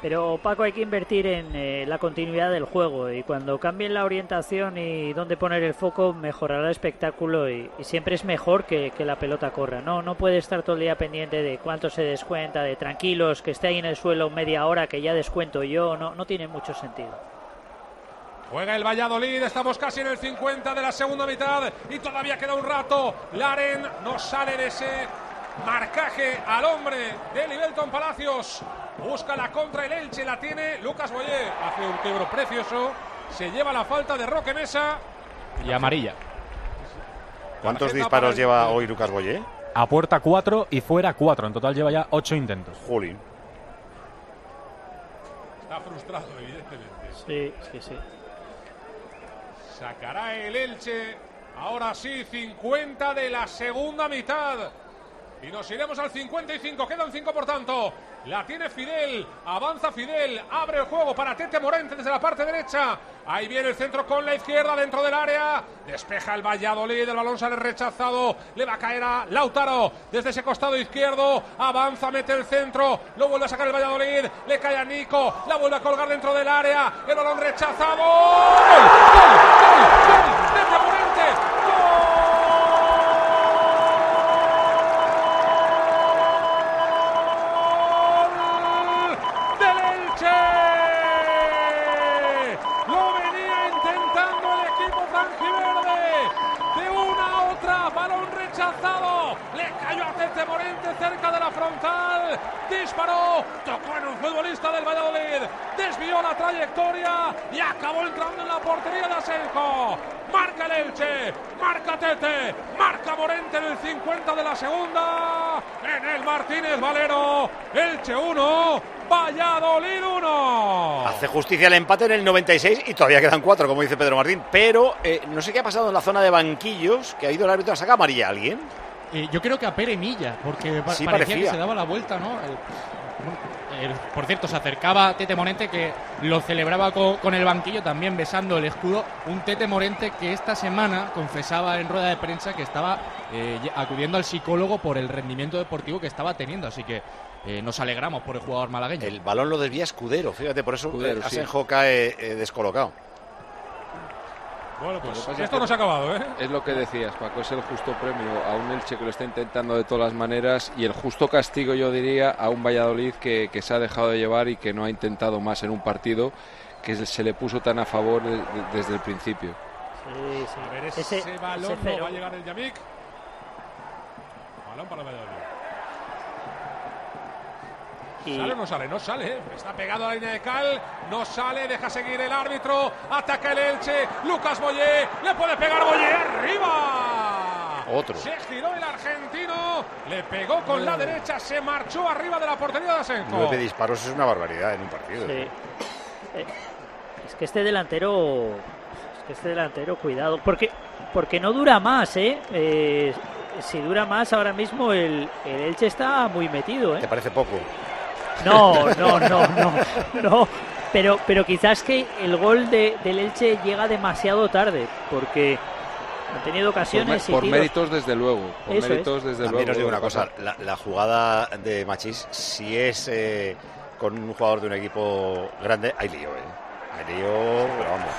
Speaker 10: Pero Paco hay que invertir en eh, la continuidad del juego y cuando cambien la orientación y dónde poner el foco mejorará el espectáculo y, y siempre es mejor que, que la pelota corra. No, no puede estar todo el día pendiente de cuánto se descuenta, de tranquilos, que esté ahí en el suelo media hora que ya descuento yo. No, no tiene mucho sentido.
Speaker 9: Juega el Valladolid, estamos casi en el 50 de la segunda mitad y todavía queda un rato. Laren no sale de ese marcaje al hombre de Libelton Palacios. Busca la contra el Elche, la tiene Lucas Boyer. Hace un quebro precioso, se lleva la falta de Roque Mesa.
Speaker 13: Y amarilla.
Speaker 4: ¿Cuántos disparos lleva hoy Lucas Boyé?
Speaker 27: A puerta 4 y fuera 4. En total lleva ya 8 intentos.
Speaker 4: Jolín.
Speaker 9: Está frustrado, evidentemente.
Speaker 10: Sí, sí, sí.
Speaker 9: Sacará el Elche. Ahora sí, 50 de la segunda mitad. Y nos iremos al 55. Quedan 5 por tanto. La tiene Fidel. Avanza Fidel. Abre el juego para Tete Morente desde la parte derecha. Ahí viene el centro con la izquierda dentro del área. Despeja el Valladolid. El balón sale rechazado. Le va a caer a Lautaro desde ese costado izquierdo. Avanza, mete el centro. Lo vuelve a sacar el Valladolid. Le cae a Nico. La vuelve a colgar dentro del área. El balón rechazado. ¡Gol! Cerca de la frontal. Disparó, tocó en un futbolista del Valladolid. Desvió la trayectoria y acabó entrando en la portería de Asenjo. Marca el Elche, marca Tete, marca Morente en el 50 de la segunda. En el Martínez Valero, Elche 1, Valladolid 1.
Speaker 4: Hace justicia el empate en el 96 y todavía quedan cuatro, como dice Pedro Martín. Pero eh, no sé qué ha pasado en la zona de banquillos, que ha ido el árbitro a sacar amarilla a alguien.
Speaker 13: Eh, yo creo que a Pere Milla, porque pa-
Speaker 4: Sí,
Speaker 13: parecía
Speaker 4: parecía.
Speaker 13: que se daba la vuelta, ¿no? El- el- por cierto, se acercaba Tete Morente, que lo celebraba co- con, el banquillo, también besando el escudo. Un Tete Morente que esta semana confesaba en rueda de prensa que estaba eh, acudiendo al psicólogo por el rendimiento deportivo que estaba teniendo. Así que eh, nos alegramos por el jugador malagueño.
Speaker 4: El balón lo desvía Escudero, fíjate, por eso
Speaker 11: Escudero, sí.
Speaker 4: Asenjo cae eh, descolocado.
Speaker 9: Bueno, pues
Speaker 11: es
Speaker 9: esto
Speaker 11: que
Speaker 9: no se ha acabado, ¿eh?
Speaker 11: Es lo que decías, Paco, es el justo premio a un Elche que lo está intentando de todas las maneras y el justo castigo, yo diría, a un Valladolid que, que se ha dejado de llevar y que no ha intentado más en un partido que se le puso tan a favor de- de- desde el principio.
Speaker 10: Sí, sí.
Speaker 9: A ver, ese,
Speaker 10: Ese-
Speaker 9: balón
Speaker 10: ese
Speaker 9: no
Speaker 10: cero.
Speaker 9: va a llegar el Yamik. Balón para el Valladolid.
Speaker 10: Y-
Speaker 9: ¿Sale o no sale? No sale. ¿eh? Está pegado a la línea de cal. No sale. Deja seguir el árbitro. Ataca el Elche. Lucas Boyé. Le puede pegar Boyé. ¡Arriba!
Speaker 4: Otro.
Speaker 9: Se giró el argentino. Le pegó con la derecha. Se marchó arriba de la portería de Asenjo.
Speaker 4: Nueve disparos es una barbaridad en un partido.
Speaker 10: Sí. Eh, es que este delantero. Es que este delantero, cuidado. Porque, porque no dura más, ¿eh? Eh, si dura más, ahora mismo el, el Elche está muy metido, ¿eh?
Speaker 4: ¿Te parece poco?
Speaker 10: No, no, no, no, no. Pero, pero quizás que el gol de, del Elche llega demasiado tarde, porque ha tenido
Speaker 11: Por,
Speaker 10: ocasiones y
Speaker 11: por
Speaker 10: tiros-
Speaker 11: méritos, desde luego. Por
Speaker 10: Eso es.
Speaker 11: méritos, desde
Speaker 4: También
Speaker 11: luego.
Speaker 4: os digo una cosa, la, la jugada de Machís, si es eh, con un jugador de un equipo grande, hay lío, ¿eh? Hay lío, pero vamos.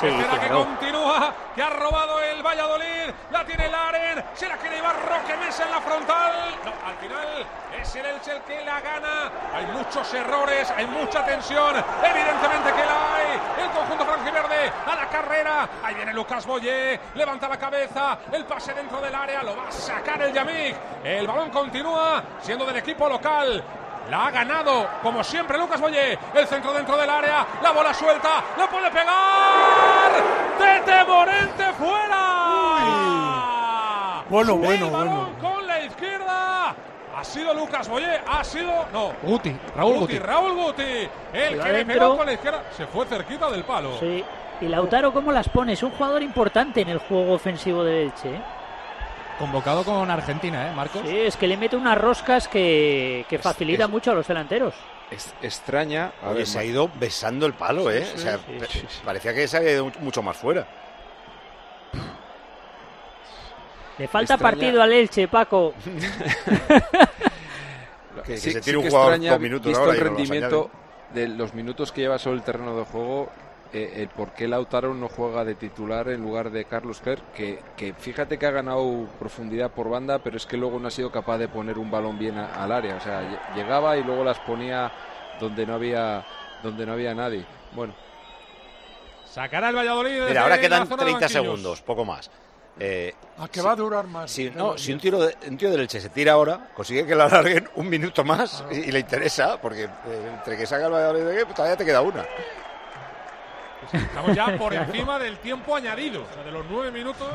Speaker 9: Tercera que continúa, que ha robado el Valladolid, la tiene Laren, se la quiere llevar Roque Mesa en la frontal. No, al final es el Elche el que la gana. Hay muchos errores, hay mucha tensión, evidentemente que la hay. El conjunto franjiverde a la carrera. Ahí viene Lucas Boyé, levanta la cabeza, el pase dentro del área, lo va a sacar el Yamik. El balón continúa siendo del equipo local. La ha ganado, como siempre, Lucas Boyé. El centro dentro del área. La bola suelta. ¡La puede pegar! ¡Tete Morente fuera!
Speaker 1: Bueno,
Speaker 9: El
Speaker 1: bueno,
Speaker 9: balón
Speaker 1: bueno.
Speaker 9: con la izquierda. Ha sido Lucas Boyé, ha sido. No.
Speaker 13: Guti, Raúl Guti.
Speaker 9: Raúl Guti. El que le
Speaker 10: dentro.
Speaker 9: pegó con la izquierda. Se fue cerquita del palo.
Speaker 10: Sí. Y Lautaro, ¿cómo las pone? Es un jugador importante en el juego ofensivo de Elche. ¿eh?
Speaker 13: Convocado con Argentina, ¿eh, Marcos?
Speaker 10: Sí, es que le mete unas roscas que, que facilita mucho a los delanteros.
Speaker 11: Es extraña. A
Speaker 4: Oye,
Speaker 11: ver,
Speaker 4: se ha ido besando el palo, ¿eh?
Speaker 11: Sí,
Speaker 4: o sea,
Speaker 11: sí,
Speaker 4: pe-
Speaker 11: sí,
Speaker 4: parecía que se había ido mucho más fuera.
Speaker 10: Le falta
Speaker 11: Extraña-
Speaker 10: partido al Elche, Paco.
Speaker 4: Que- que
Speaker 11: sí,
Speaker 4: se
Speaker 11: sí
Speaker 4: tire un jugador
Speaker 11: extraña,
Speaker 4: dos minutos
Speaker 11: visto
Speaker 4: ahora
Speaker 11: el
Speaker 4: y no los
Speaker 11: rendimiento de los minutos que lleva sobre el terreno de juego, eh, el por qué Lautaro no juega de titular en lugar de Carlos Ger, que, que fíjate que ha ganado profundidad por banda, pero es que luego no ha sido capaz de poner un balón bien a- al área. O sea, lle- llegaba y luego las ponía donde no había, donde no había nadie. Bueno,
Speaker 9: Sacará el Valladolid. desde
Speaker 4: Mira, ahora
Speaker 9: la
Speaker 4: quedan
Speaker 9: zona de
Speaker 4: 30
Speaker 9: banquillos.
Speaker 4: segundos, poco más. Eh,
Speaker 1: ¿A que va a durar más?
Speaker 4: si,
Speaker 1: de
Speaker 4: no, si un, tiro de, un tío del Elche se tira ahora, consigue que lo alarguen un minuto más y, y le interesa, porque eh, entre que salga el Valladolid de pues todavía te queda una.
Speaker 9: Estamos ya por encima del tiempo añadido. O sea, de los nueve minutos.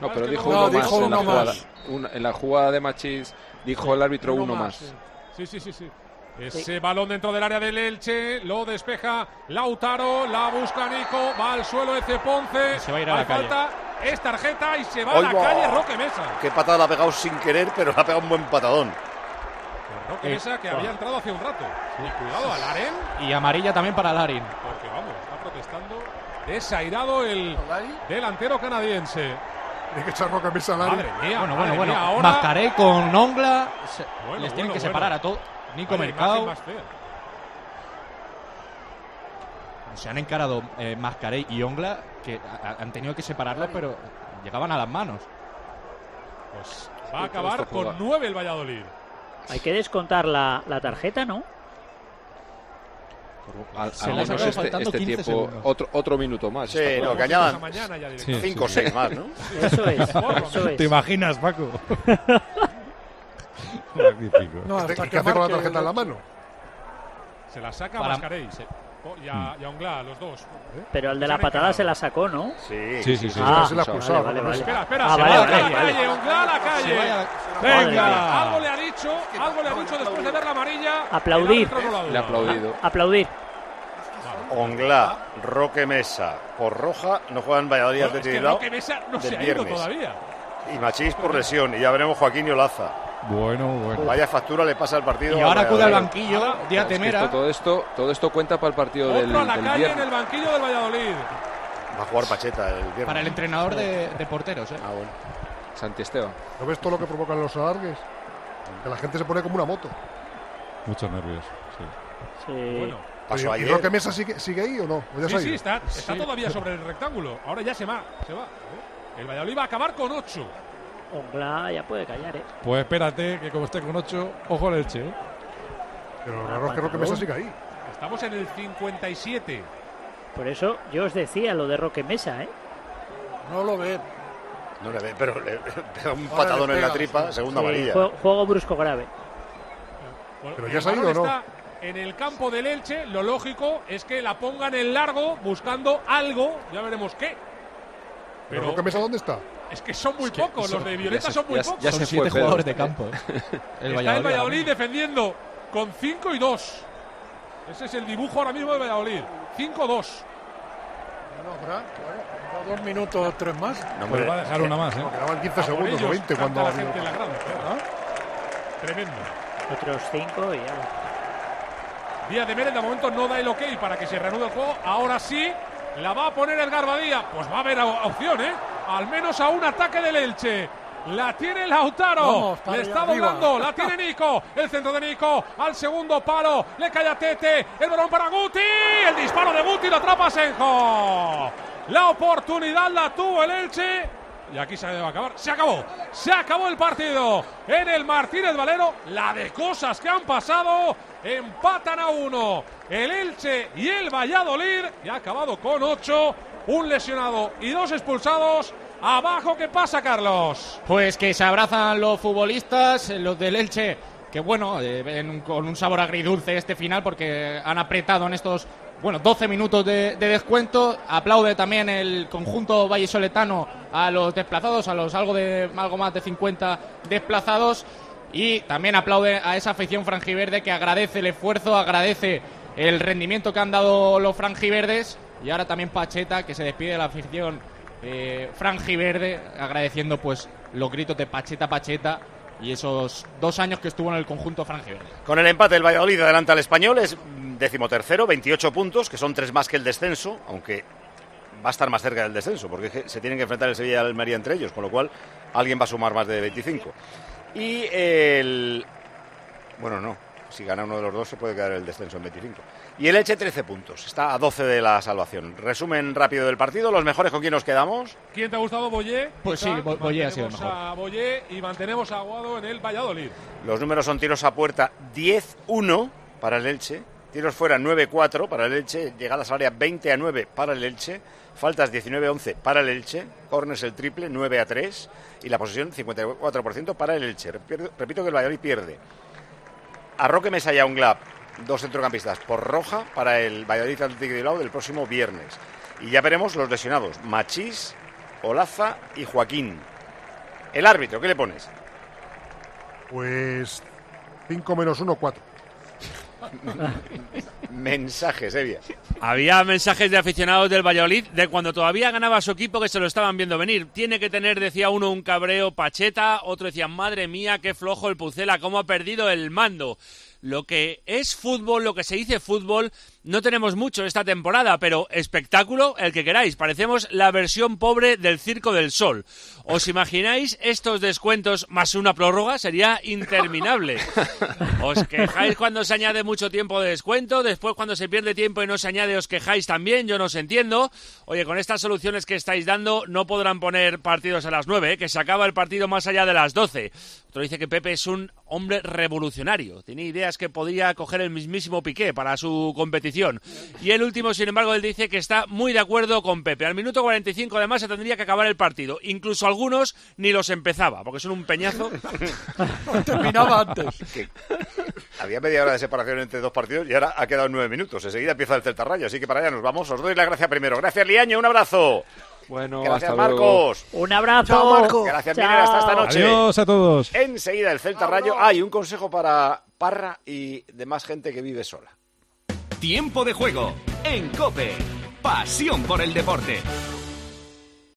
Speaker 11: no, pero dijo
Speaker 9: no-
Speaker 11: uno más,
Speaker 1: dijo
Speaker 11: en, la
Speaker 1: uno
Speaker 11: jugada, una- en la jugada de Machís, dijo el árbitro uno, más.
Speaker 9: Sí, sí, sí, sí. Ese balón dentro del área del Elche, lo despeja Lautaro, la busca Nico, va al suelo Ece Ponce.
Speaker 13: Se va a ir a la calle.
Speaker 9: falta, es tarjeta y se va a la calle Roque Mesa.
Speaker 4: Qué patada la ha pegado sin querer, pero le ha pegado un buen patadón.
Speaker 9: Roque
Speaker 13: Eh,
Speaker 9: Mesa que había entrado hace un rato. Y cuidado al Aren,
Speaker 13: Y amarilla también para Larin.
Speaker 9: porque desairado el delantero canadiense.
Speaker 3: Tiene que echar roca mesa al área.
Speaker 9: Madre mía,
Speaker 13: Bueno,
Speaker 9: madre
Speaker 13: bueno, bueno.
Speaker 9: mía,
Speaker 13: Mascaré con Ongla. se-
Speaker 9: Bueno,
Speaker 13: les tienen
Speaker 9: bueno,
Speaker 13: que
Speaker 9: bueno.
Speaker 13: separar a todos. Nico Mercado.
Speaker 9: más.
Speaker 13: Se han encarado eh, Mascaré y Ongla que a- a- han tenido que separarlos, pero llegaban a las manos.
Speaker 9: Pues va a acabar con nueve el Valladolid.
Speaker 10: Hay que descontar la, la tarjeta, ¿no?
Speaker 11: Al,
Speaker 13: Se
Speaker 11: al menos este, este
Speaker 13: 15
Speaker 11: tiempo,
Speaker 13: segundos.
Speaker 11: otro, otro minuto más.
Speaker 4: Sí, no, que añadan
Speaker 9: mañana ya
Speaker 1: Sí,
Speaker 9: directamente.
Speaker 4: cinco o seis más, ¿no?
Speaker 10: Eso es, eso es.
Speaker 21: ¿Te imaginas, Paco? Magnífico.
Speaker 1: No,
Speaker 3: ¿Qué,
Speaker 1: hasta
Speaker 3: qué hace con la tarjeta en la mano?
Speaker 9: Se la saca
Speaker 13: Para-
Speaker 9: Mascarey. Oh, y a, y a Ongla, los dos.
Speaker 10: Pero el de la patada se la sacó, ¿no?
Speaker 4: Sí,
Speaker 21: Sí, sí, sí.
Speaker 10: Ah,
Speaker 3: se la
Speaker 10: vale,
Speaker 3: acusaba,
Speaker 10: vale,
Speaker 3: ¿no?
Speaker 10: vale.
Speaker 9: Espera, espera,
Speaker 10: Ah,
Speaker 9: se
Speaker 10: vale,
Speaker 9: va
Speaker 10: vale,
Speaker 9: a la
Speaker 10: vale.
Speaker 9: calle, Ongla a la calle. Venga, algo le ha dicho, algo le ha dicho después de ver la amarilla.
Speaker 10: Aplaudir.
Speaker 11: Le ha aplaudido.
Speaker 10: Aplaudir.
Speaker 4: Ongla, Roque Mesa por roja, no juegan Valladolid
Speaker 9: Bueno, es
Speaker 4: Athletic
Speaker 9: que
Speaker 4: Bilbao
Speaker 9: Roque Mesa no
Speaker 4: del
Speaker 9: se ha ido
Speaker 4: viernes.
Speaker 9: todavía.
Speaker 4: y Machís por lesión y ya veremos Joaquín y Olaza.
Speaker 21: Bueno, bueno.
Speaker 4: Vaya factura le pasa al partido.
Speaker 13: Y ahora acude al
Speaker 4: Valladolid.
Speaker 13: banquillo
Speaker 9: Ahora,
Speaker 13: Díaz
Speaker 11: Es que
Speaker 13: Temera.
Speaker 11: esto- todo, esto, todo esto cuenta para el partido del,
Speaker 9: Otro a la
Speaker 11: del
Speaker 9: calle en el banquillo del Valladolid.
Speaker 4: Va a jugar Pacheta el viernes.
Speaker 13: Para el entrenador de, de porteros, ¿eh?
Speaker 11: Ah, bueno. Santi Esteban.
Speaker 3: ¿No ves todo lo que provocan los alargues? Que la gente se pone como una moto.
Speaker 21: Muchos nervios. Sí.
Speaker 10: Sí.
Speaker 9: Bueno,
Speaker 4: Pasó
Speaker 3: ¿Y- ¿Y
Speaker 4: ayer.
Speaker 3: Roque Mesa sigue, sigue ahí o no? ¿O ya se
Speaker 9: sí, sí, está, está todavía sobre el rectángulo. Ahora ya se va, se va. El Valladolid va a acabar con ocho.
Speaker 10: Ongla ya puede callar, ¿eh?
Speaker 21: Pues espérate, que como esté con 8, ojo al Elche. ¿eh?
Speaker 3: Pero lo raro es que Roque Mesa sigue ahí.
Speaker 9: Estamos en el 57.
Speaker 10: Por eso yo os decía lo de Roque Mesa, ¿eh?
Speaker 1: No lo ve.
Speaker 4: No le ve, pero le pega un
Speaker 1: Ahora
Speaker 4: patadón en la tripa,
Speaker 1: sí.
Speaker 4: segunda
Speaker 10: Sí,
Speaker 4: amarilla.
Speaker 10: juego, juego brusco grave.
Speaker 9: Bueno,
Speaker 3: Pero ya se ha
Speaker 9: balón
Speaker 3: ido, ¿no?
Speaker 9: está en el campo del Elche. Lo lógico es que la pongan en largo buscando algo. Ya veremos qué.
Speaker 3: ¿Pero
Speaker 9: Pero
Speaker 3: Roque Mesa dónde está?
Speaker 9: Es que son muy pocos. Los de Violeta
Speaker 11: se-
Speaker 9: son muy
Speaker 11: ya
Speaker 9: pocos.
Speaker 11: ya
Speaker 13: Son
Speaker 11: se
Speaker 13: siete
Speaker 11: fue Pedro.
Speaker 13: jugadores de campo. ¿eh? El
Speaker 9: Está el
Speaker 13: Valladolid.
Speaker 9: Defendiendo con 5 y 2. Ese es el dibujo ahora mismo del Valladolid. 5-2.
Speaker 1: No, ¿verdad? Bueno, dos minutos tres más.
Speaker 4: No,
Speaker 21: Pues va a dejar una más, ¿eh?
Speaker 3: No, quedaban 15
Speaker 9: Por
Speaker 3: segundos
Speaker 9: ellos
Speaker 3: o 20
Speaker 9: canta
Speaker 3: cuando
Speaker 9: la gente en la grada. Tremendo.
Speaker 10: Otros cinco y ya.
Speaker 9: Díaz de Mérez de momento no da el ok para que se reanude el juego. Ahora sí, la va a poner el Garbadía. Pues va a haber opción, ¿eh? Al menos a un ataque del Elche. La tiene Lautaro.
Speaker 1: Vamos,
Speaker 9: le está doblando. La tiene Nico. El centro de Nico. Al segundo palo. Le cae a Tete. El balón para Guti. El disparo de Guti lo atrapa Senjo. La oportunidad la tuvo el Elche. Y aquí se a acabar. Se acabó. Se acabó el partido. En el Martínez Valero. La de cosas que han pasado. Empatan a uno. El Elche y el Valladolid. Y ha acabado con ocho. Un lesionado y dos expulsados. Abajo, ¿qué pasa, Carlos?
Speaker 13: Pues que se abrazan los futbolistas, eh, los del Elche, que bueno, eh, un- con un sabor agridulce este final porque han apretado en estos, bueno, 12 minutos de, de descuento. Aplaude también el conjunto vallesoletano a los desplazados, a los algo, de, algo más de 50 desplazados. Y también aplaude a esa afición franjiverde que agradece el esfuerzo, agradece el rendimiento que han dado los franjiverdes. Y ahora también Pacheta, que se despide de la afición eh, franjiverde, agradeciendo pues los gritos de Pacheta, Pacheta y esos dos años que estuvo en el conjunto franjiverde.
Speaker 4: Con el empate el Valladolid adelanta al español, es decimotercero, 28 puntos, que son tres más que el descenso, aunque va a estar más cerca del descenso, porque se tienen que enfrentar el Sevilla y el entre ellos, con lo cual alguien va a sumar más de 25. Y el... Bueno, no, si gana uno de los dos se puede quedar el descenso en 25. Y el Eche 13 puntos, está a 12 de la salvación. Resumen rápido del partido, los mejores con quién nos quedamos.
Speaker 9: ¿Quién te ha gustado, Boyé?
Speaker 13: Pues sí, Bo- Boyé ha sido el
Speaker 9: Mantenemos a Boyé y mantenemos a Aguado en el Valladolid.
Speaker 4: Los números son tiros a puerta 10-1 para el Elche, tiros fuera 9-4 para el Elche, llegadas al área 20 a 9 para el Elche, faltas 19-11 para el Elche, corners el triple 9 a 3 y la posesión 54% para el Elche. Repito que el Valladolid pierde. A Roque Mesa y a Unglap, dos centrocampistas por roja para el Valladolid Atlético de Bilbao del próximo viernes. Y ya veremos los lesionados, Machís, Olaza y Joaquín. El árbitro, ¿qué le pones?
Speaker 3: Pues 5 menos 1, 4.
Speaker 4: Mensajes, Evia.
Speaker 30: Había mensajes de aficionados del Valladolid de cuando todavía ganaba su equipo que se lo estaban viendo venir. Tiene que tener, decía uno, un cabreo Pacheta, otro decía, madre mía, qué flojo el Pucela, cómo ha perdido el mando. Lo que es fútbol, lo que se dice fútbol, no tenemos mucho esta temporada, pero espectáculo, el que queráis. Parecemos la versión pobre del Circo del Sol. ¿Os imagináis estos descuentos más una prórroga? Sería interminable. Os quejáis cuando se añade mucho tiempo de descuento, después cuando se pierde tiempo y no se añade os quejáis también, yo no os entiendo. Oye, con estas soluciones que estáis dando no podrán poner partidos a las 9, ¿eh? que se acaba el partido más allá de las 12. Otro dice que Pepe es un hombre revolucionario, tiene ideas que podría coger el mismísimo Piqué para su competición. Y el último, sin embargo, él dice que está muy de acuerdo con Pepe. Al minuto 45 además se tendría que acabar el partido. Incluso algunos ni los empezaba, porque son un peñazo.
Speaker 1: Terminaba antes.
Speaker 4: Que había media hora de separación entre dos partidos y ahora ha quedado nueve minutos. Enseguida empieza el Celta Rayo, así que para allá nos vamos. Os doy la gracia primero. Gracias, Liaño, un abrazo.
Speaker 11: Bueno,
Speaker 4: Gracias,
Speaker 11: hasta luego.
Speaker 4: Marcos.
Speaker 10: Un abrazo.
Speaker 4: Chao, Marco. Gracias,
Speaker 10: Chao.
Speaker 4: Hasta esta noche.
Speaker 21: Adiós a todos.
Speaker 4: Enseguida el Celta Rayo. Hay un consejo para Parra y demás gente que vive sola.
Speaker 31: Tiempo de juego en Cope. Pasión por el deporte.